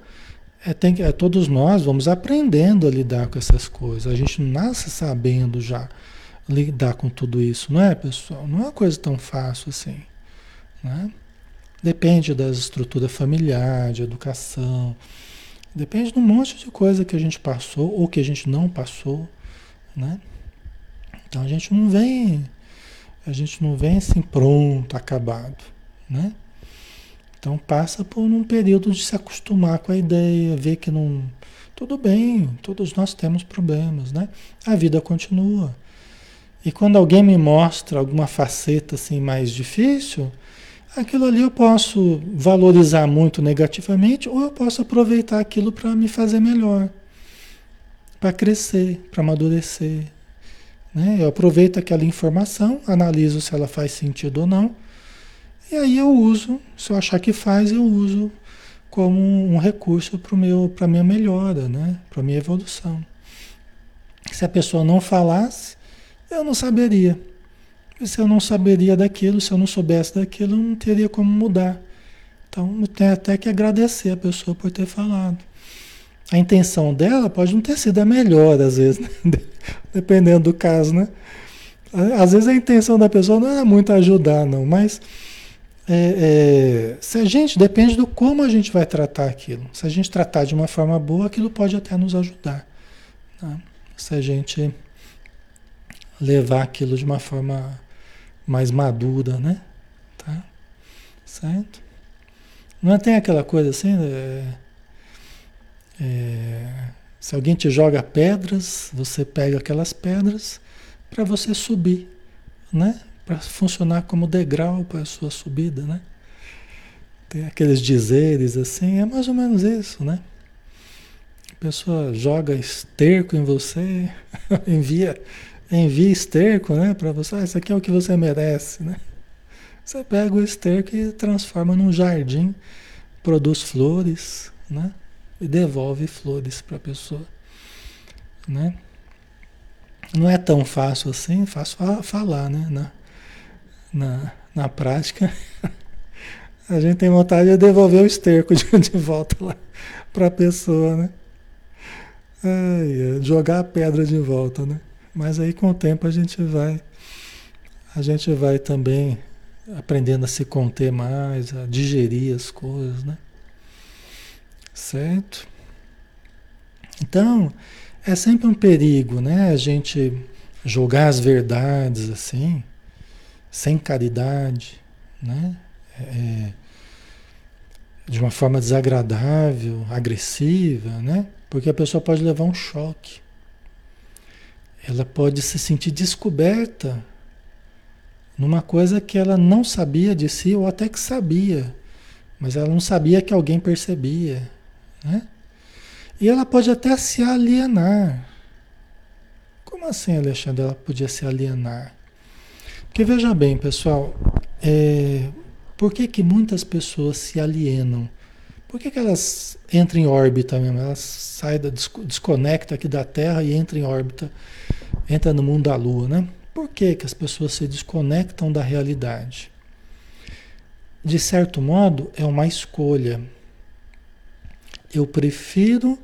Speaker 1: é, tem que, é, todos nós vamos aprendendo a lidar com essas coisas. A gente nasce sabendo já lidar com tudo isso, não é, pessoal? Não é uma coisa tão fácil assim, né? Depende das estruturas familiares, de educação. Depende de um monte de coisa que a gente passou ou que a gente não passou, né? Então a gente não vem, a gente não vem assim pronto, acabado, né? Então passa por um período de se acostumar com a ideia, ver que não tudo bem, todos nós temos problemas, né? A vida continua. E quando alguém me mostra alguma faceta assim mais difícil, aquilo ali eu posso valorizar muito negativamente ou eu posso aproveitar aquilo para me fazer melhor, para crescer, para amadurecer. Né? Eu aproveito aquela informação, analiso se ela faz sentido ou não, e aí eu uso, se eu achar que faz, eu uso como um recurso para a minha melhora, né? para a minha evolução. Se a pessoa não falasse, eu não saberia. E se eu não saberia daquilo, se eu não soubesse daquilo, eu não teria como mudar. Então, eu tenho até que agradecer a pessoa por ter falado. A intenção dela pode não ter sido a melhor, às vezes, né? dependendo do caso, né? Às vezes a intenção da pessoa não é muito ajudar, não, mas é, é, se a gente depende do como a gente vai tratar aquilo. Se a gente tratar de uma forma boa, aquilo pode até nos ajudar. Tá? Se a gente levar aquilo de uma forma mais madura, né? Tá? Certo? Não tem aquela coisa assim, é, é, se alguém te joga pedras, você pega aquelas pedras para você subir, né? Para funcionar como degrau para a sua subida, né? Tem aqueles dizeres assim, é mais ou menos isso, né? A pessoa joga esterco em você, envia, envia esterco, né, para você. Ah, isso aqui é o que você merece, né? Você pega o esterco e transforma num jardim, produz flores, né? E devolve flores para a pessoa, né? Não é tão fácil assim, fácil falar, né? Na, na, na prática, a gente tem vontade de devolver o esterco de, de volta lá para a pessoa, né? Ai, jogar a pedra de volta, né? Mas aí com o tempo a gente vai, a gente vai também aprendendo a se conter mais, a digerir as coisas, né? Certo? Então, é sempre um perigo, né? A gente jogar as verdades assim, sem caridade, né? É, é, de uma forma desagradável, agressiva, né? Porque a pessoa pode levar um choque. Ela pode se sentir descoberta numa coisa que ela não sabia de si, ou até que sabia, mas ela não sabia que alguém percebia, né? E ela pode até se alienar. Como assim, Alexandre? Ela podia se alienar? Porque veja bem, pessoal, é, por que, que muitas pessoas se alienam? Por que, que elas entram em órbita mesmo? Elas saem, da, desconectam aqui da Terra e entram em órbita, entram no mundo da Lua, né? Por que, que as pessoas se desconectam da realidade? De certo modo, é uma escolha. Eu prefiro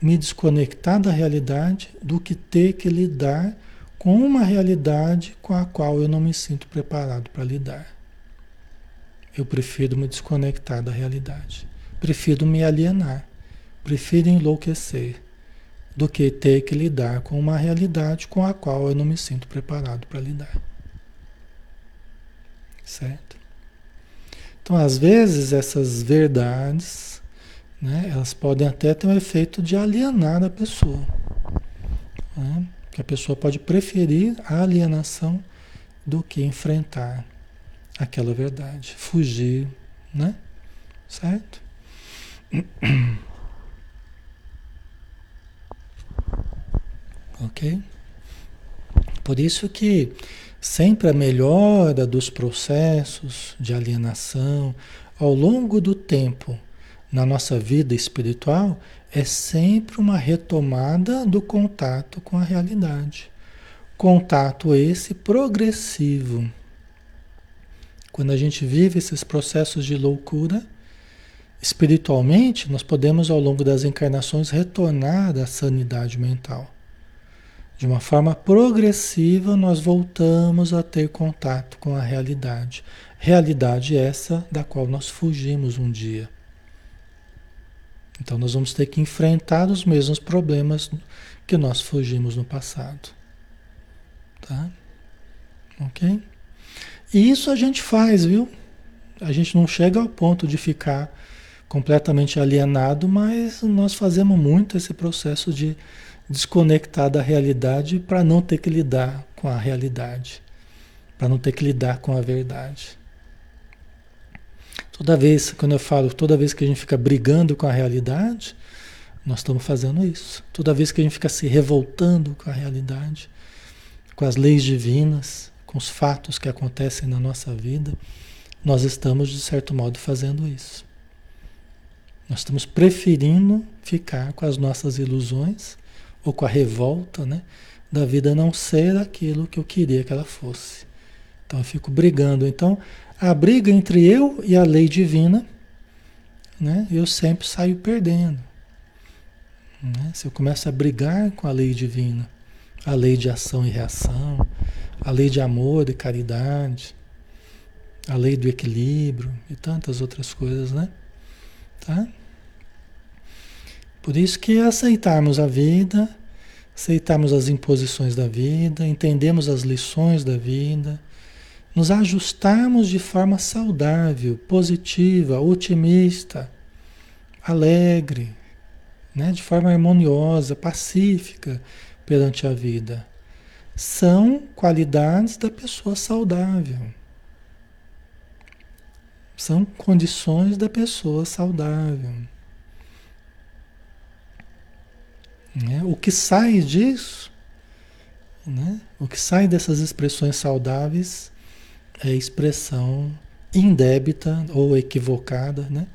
Speaker 1: me desconectar da realidade do que ter que lidar com uma realidade com a qual eu não me sinto preparado para lidar. Eu prefiro me desconectar da realidade. Prefiro me alienar. Prefiro enlouquecer do que ter que lidar com uma realidade com a qual eu não me sinto preparado para lidar. Certo? Então, às vezes, essas verdades né? Elas podem até ter um efeito de alienar a pessoa. Né? Que a pessoa pode preferir a alienação do que enfrentar aquela verdade, fugir, né? Certo? Ok? Por isso que sempre a melhora dos processos de alienação ao longo do tempo na nossa vida espiritual é sempre uma retomada do contato com a realidade. Contato esse progressivo. Quando a gente vive esses processos de loucura, espiritualmente, nós podemos ao longo das encarnações retornar à sanidade mental. De uma forma progressiva, nós voltamos a ter contato com a realidade. Realidade essa da qual nós fugimos um dia. Então nós vamos ter que enfrentar os mesmos problemas que nós fugimos no passado. Tá? Ok? E isso a gente faz, viu? A gente não chega ao ponto de ficar completamente alienado, mas nós fazemos muito esse processo de desconectar da realidade para não ter que lidar com a realidade, para não ter que lidar com a verdade. Toda vez, quando eu falo, toda vez que a gente fica brigando com a realidade, nós estamos fazendo isso. Toda vez que a gente fica se revoltando com a realidade, com as leis divinas, com os fatos que acontecem na nossa vida, nós estamos, de certo modo, fazendo isso. Nós estamos preferindo ficar com as nossas ilusões ou com a revolta, né? Da vida não ser aquilo que eu queria que ela fosse. Então eu fico brigando. Então a briga entre eu e a lei divina, né, eu sempre saio perdendo. Né? Se eu começo a brigar com a lei divina, a lei de ação e reação, a lei de amor e caridade, a lei do equilíbrio e tantas outras coisas, né? Tá? Por isso que aceitarmos a vida, aceitarmos as imposições da vida, entendemos as lições da vida, nos ajustarmos de forma saudável, positiva, otimista, alegre, né? de forma harmoniosa, pacífica perante a vida. São qualidades da pessoa saudável. São condições da pessoa saudável. Né? O que sai disso, né? o que sai dessas expressões saudáveis é expressão indébita ou equivocada, né?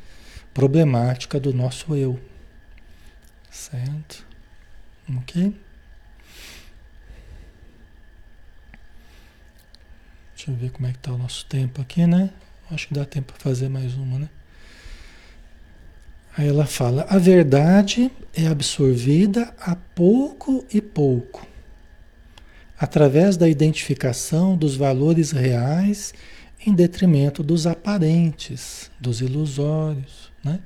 Speaker 1: problemática do nosso eu. Certo? Ok? Deixa eu ver como é que está o nosso tempo aqui, né? Acho que dá tempo para fazer mais uma, né? Aí ela fala: a verdade é absorvida a pouco e pouco, através da identificação dos valores reais em detrimento dos aparentes, dos ilusórios, né?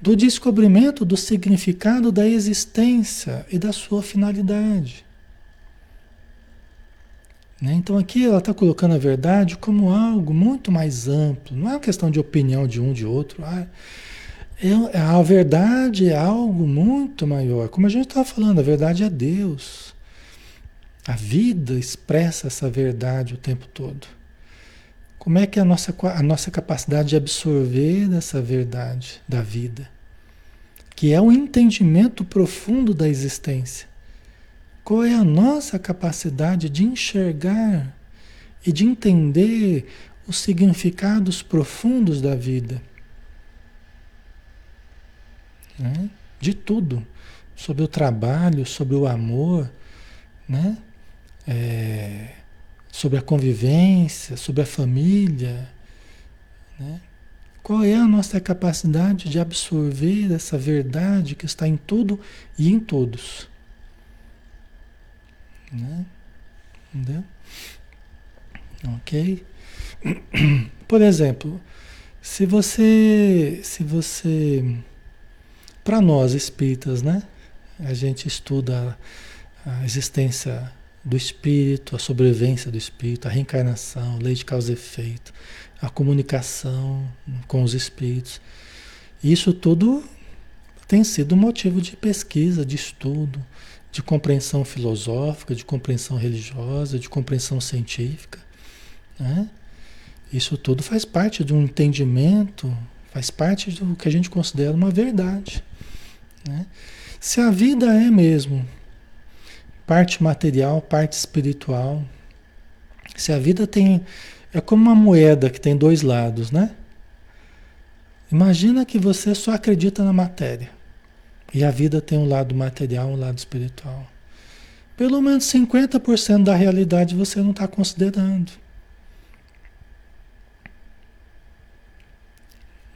Speaker 1: do descobrimento do significado da existência e da sua finalidade. Né? Então aqui ela está colocando a verdade como algo muito mais amplo, não é uma questão de opinião de um de outro. Ah, é, a verdade é algo muito maior. Como a gente estava falando, a verdade é Deus. A vida expressa essa verdade o tempo todo. Como é que é a nossa, a nossa capacidade de absorver essa verdade da vida? Que é o entendimento profundo da existência. Qual é a nossa capacidade de enxergar e de entender os significados profundos da vida? Né? De tudo. Sobre o trabalho, sobre o amor, né? É, sobre a convivência, sobre a família. Né? Qual é a nossa capacidade de absorver essa verdade que está em tudo e em todos? Né? Entendeu? Ok? Por exemplo, se você, se você, para nós espíritas, né? A gente estuda a existência do espírito, a sobrevivência do espírito, a reencarnação, lei de causa e efeito, a comunicação com os espíritos. Isso tudo tem sido motivo de pesquisa, de estudo, de compreensão filosófica, de compreensão religiosa, de compreensão científica. Né? Isso tudo faz parte de um entendimento, faz parte do que a gente considera uma verdade. Né? Se a vida é mesmo parte material, parte espiritual, se a vida tem. É como uma moeda que tem dois lados, né? Imagina que você só acredita na matéria. E a vida tem um lado material, um lado espiritual. Pelo menos 50% da realidade você não está considerando.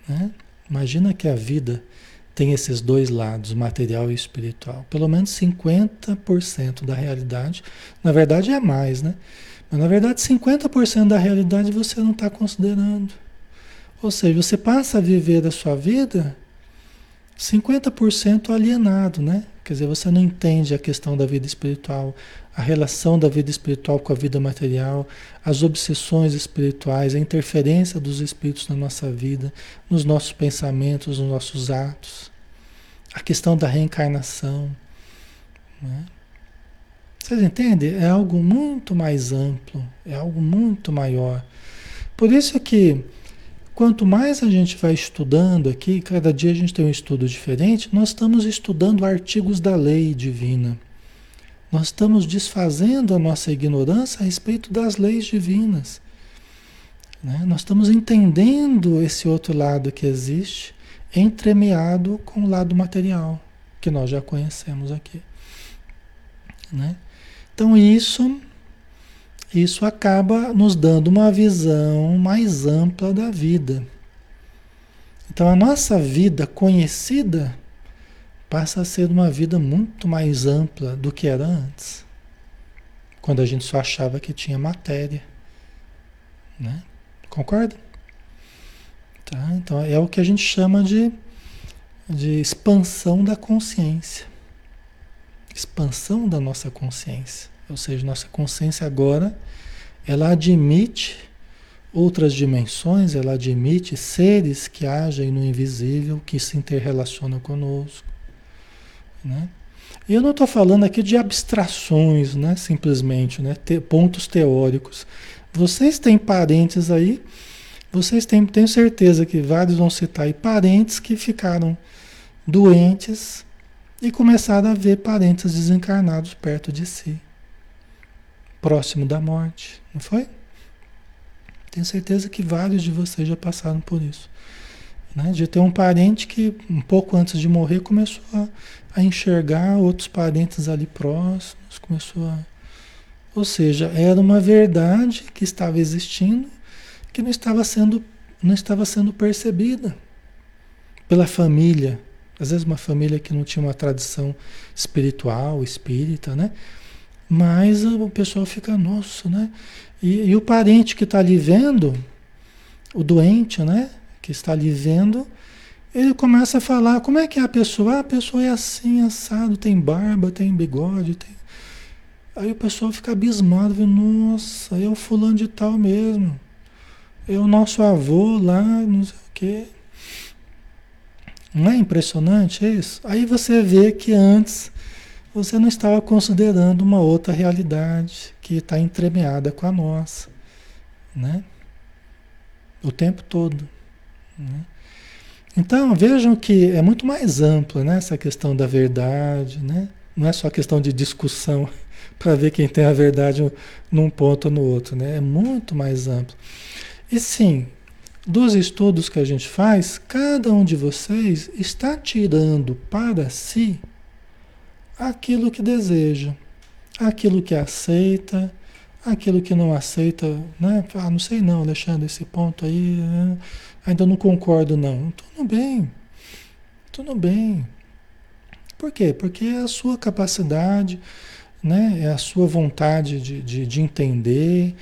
Speaker 1: Né? Imagina que a vida tem esses dois lados, material e espiritual. Pelo menos 50% da realidade. Na verdade é mais, né? Mas na verdade 50% da realidade você não está considerando. Ou seja, você passa a viver a sua vida 50% alienado, né? Quer dizer, você não entende a questão da vida espiritual, a relação da vida espiritual com a vida material, as obsessões espirituais, a interferência dos espíritos na nossa vida, nos nossos pensamentos, nos nossos atos, a questão da reencarnação. Né? Vocês entendem? É algo muito mais amplo, é algo muito maior. Por isso é que Quanto mais a gente vai estudando aqui, cada dia a gente tem um estudo diferente, nós estamos estudando artigos da lei divina. Nós estamos desfazendo a nossa ignorância a respeito das leis divinas. Né? Nós estamos entendendo esse outro lado que existe, entremeado com o lado material, que nós já conhecemos aqui. Né? Então, isso isso acaba nos dando uma visão mais ampla da vida. Então a nossa vida conhecida passa a ser uma vida muito mais ampla do que era antes. Quando a gente só achava que tinha matéria. Né? Concorda? Tá? Então é o que a gente chama de, de expansão da consciência. Expansão da nossa consciência. Ou seja, nossa consciência agora, ela admite outras dimensões, ela admite seres que agem no invisível, que se interrelacionam conosco. Né? Eu não estou falando aqui de abstrações, né? simplesmente, né? Te, pontos teóricos. Vocês têm parentes aí, Vocês têm, tenho certeza que vários vão citar aí parentes que ficaram doentes e começaram a ver parentes desencarnados perto de si, próximo da morte, não foi? Tenho certeza que vários de vocês já passaram por isso. Né? De ter um parente que, um pouco antes de morrer, começou a, a enxergar outros parentes ali próximos, começou a. Ou seja, era uma verdade que estava existindo, que não estava sendo, não estava sendo percebida pela família. Às vezes uma família que não tinha uma tradição espiritual, espírita, né? Mas o pessoal fica, nossa, né? E, e o parente que está ali vendo, o doente, né? Que está ali vendo, ele começa a falar, como é que é a pessoa? Ah, a pessoa é assim, assado, tem barba, tem bigode, tem... Aí o pessoal fica abismado, vê, nossa, é o fulano de tal mesmo. É o nosso avô lá, não sei o quê. Não é impressionante isso? Aí você vê que antes você não estava considerando uma outra realidade que está entremeada com a nossa, né? O tempo todo. Né? Então vejam que é muito mais ampla né, essa questão da verdade, né? Não é só questão de discussão para ver quem tem a verdade num ponto ou no outro, né? É muito mais amplo. E sim, dos estudos que a gente faz, cada um de vocês está tirando para si aquilo que deseja, aquilo que aceita, aquilo que não aceita, né? Ah, não sei não, Alexandre, esse ponto aí, né? Ainda não concordo não. Tudo bem, tudo bem. Por quê? Porque é a sua capacidade, né? É a sua vontade de, de, de entender,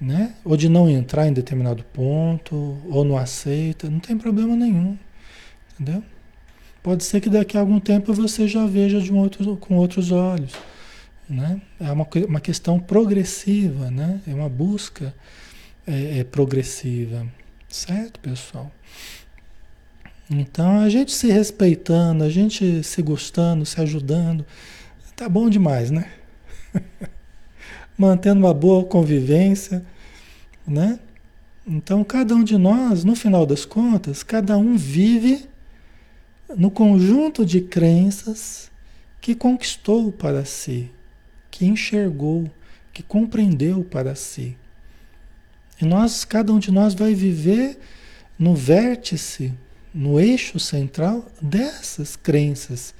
Speaker 1: né? Ou de não entrar em determinado ponto, ou não aceita, não tem problema nenhum, entendeu? Pode ser que daqui a algum tempo você já veja de um outro, com outros olhos, né? É uma, uma questão progressiva, né? É uma busca é, é progressiva, certo, pessoal? Então a gente se respeitando, a gente se gostando, se ajudando, tá bom demais, né? mantendo uma boa convivência, né? Então, cada um de nós, no final das contas, cada um vive no conjunto de crenças que conquistou para si, que enxergou, que compreendeu para si. E nós, cada um de nós vai viver no vértice, no eixo central dessas crenças,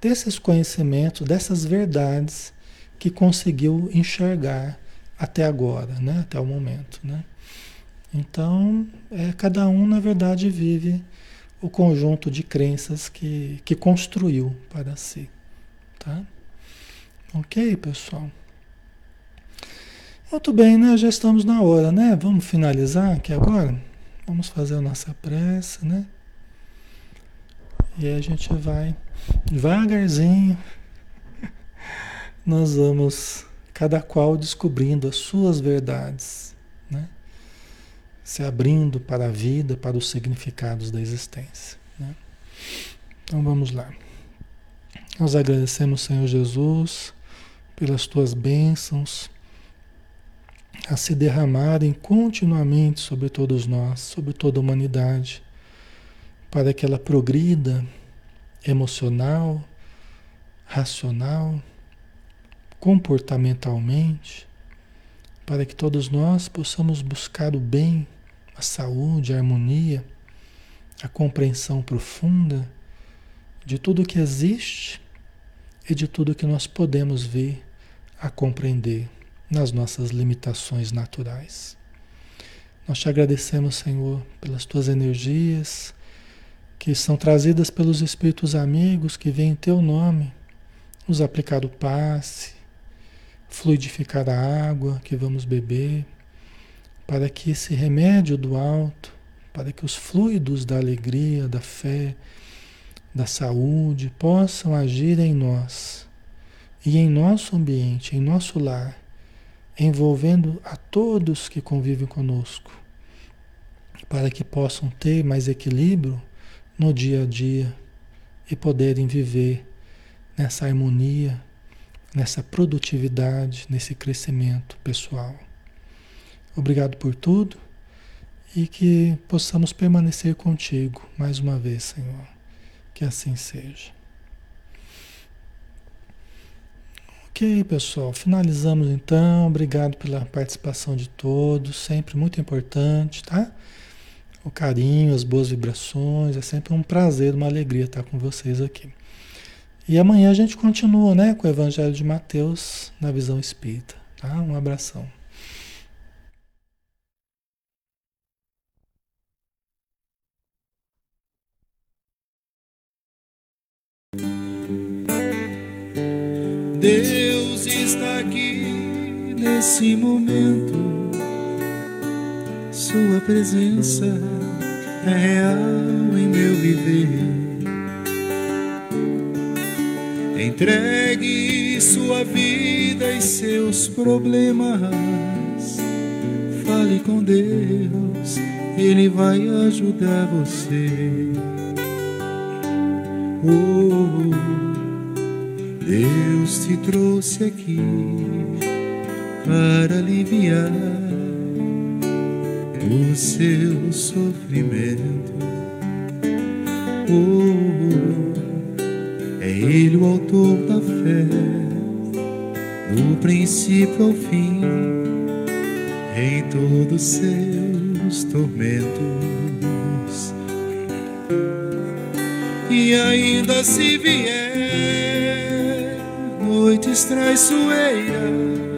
Speaker 1: desses conhecimentos, dessas verdades que conseguiu enxergar até agora, né? até o momento. Né? Então, é, cada um, na verdade, vive o conjunto de crenças que, que construiu para si. Tá? Ok, pessoal? Muito bem, né? Já estamos na hora, né? Vamos finalizar aqui agora? Vamos fazer a nossa prece, né? E a gente vai devagarzinho nós vamos, cada qual descobrindo as suas verdades, né? se abrindo para a vida, para os significados da existência. Né? Então vamos lá. Nós agradecemos, Senhor Jesus, pelas tuas bênçãos a se derramarem continuamente sobre todos nós, sobre toda a humanidade, para que ela progrida emocional, racional, comportamentalmente, para que todos nós possamos buscar o bem, a saúde, a harmonia, a compreensão profunda de tudo que existe e de tudo que nós podemos ver, a compreender nas nossas limitações naturais. Nós te agradecemos, Senhor, pelas tuas energias que são trazidas pelos espíritos amigos que vêm em teu nome, nos aplicar o passe, fluidificar a água que vamos beber, para que esse remédio do alto, para que os fluidos da alegria, da fé, da saúde possam agir em nós e em nosso ambiente, em nosso lar, envolvendo a todos que convivem conosco, para que possam ter mais equilíbrio no dia a dia e poderem viver nessa harmonia nessa produtividade, nesse crescimento pessoal. Obrigado por tudo e que possamos permanecer contigo mais uma vez, Senhor. Que assim seja. Ok, pessoal, finalizamos então. Obrigado pela participação de todos, sempre muito importante, tá? O carinho, as boas vibrações, é sempre um prazer, uma alegria estar com vocês aqui. E amanhã a gente continua, né, com o Evangelho de Mateus na visão espírita, tá? Um abração.
Speaker 2: Nesse momento. Sua presença é real em meu viver. Entregue sua vida e seus problemas. Fale com Deus, Ele vai ajudar você. Oh, Deus te trouxe aqui para aliviar o seu sofrimento. Oh, é Ele o autor da fé, do princípio ao fim, em todos seus tormentos. E ainda se vier noites traiçoeiras,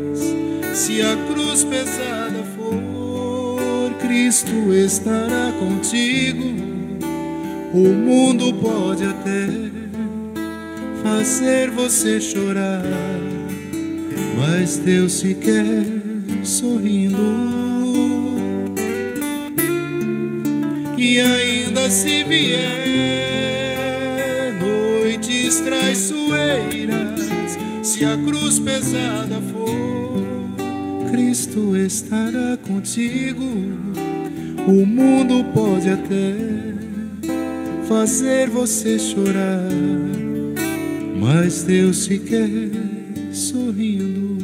Speaker 2: se a cruz pesada for, Cristo estará contigo. O mundo pode até fazer você chorar, mas Deus se quer sorrindo. E ainda se vier noites traiçoeiras se a cruz pesada for, Cristo estará contigo. O mundo pode até fazer você chorar, mas Deus se quer sorrindo.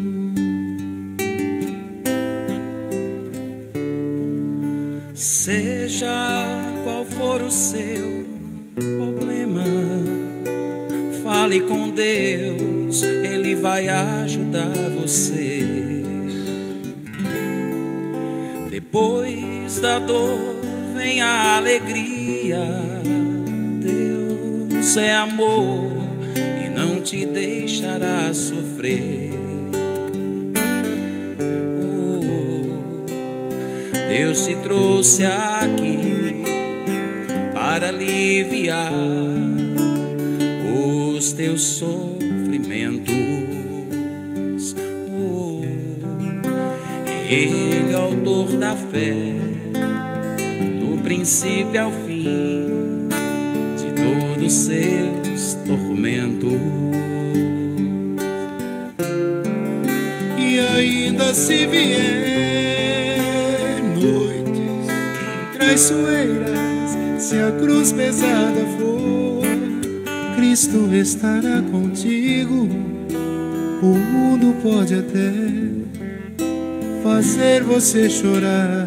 Speaker 2: Seja qual for o seu problema, fale com Deus vai ajudar você. Da dor vem a alegria. Deus é amor e não te deixará sofrer. Oh, Deus te trouxe aqui para aliviar os teus sofrimentos. Ele, autor da fé, princípio ao fim de todos seus tormentos. E ainda se vier noites traiçoeiras, se a cruz pesada for, Cristo estará contigo. O mundo pode até fazer você chorar,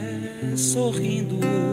Speaker 2: sorrindo.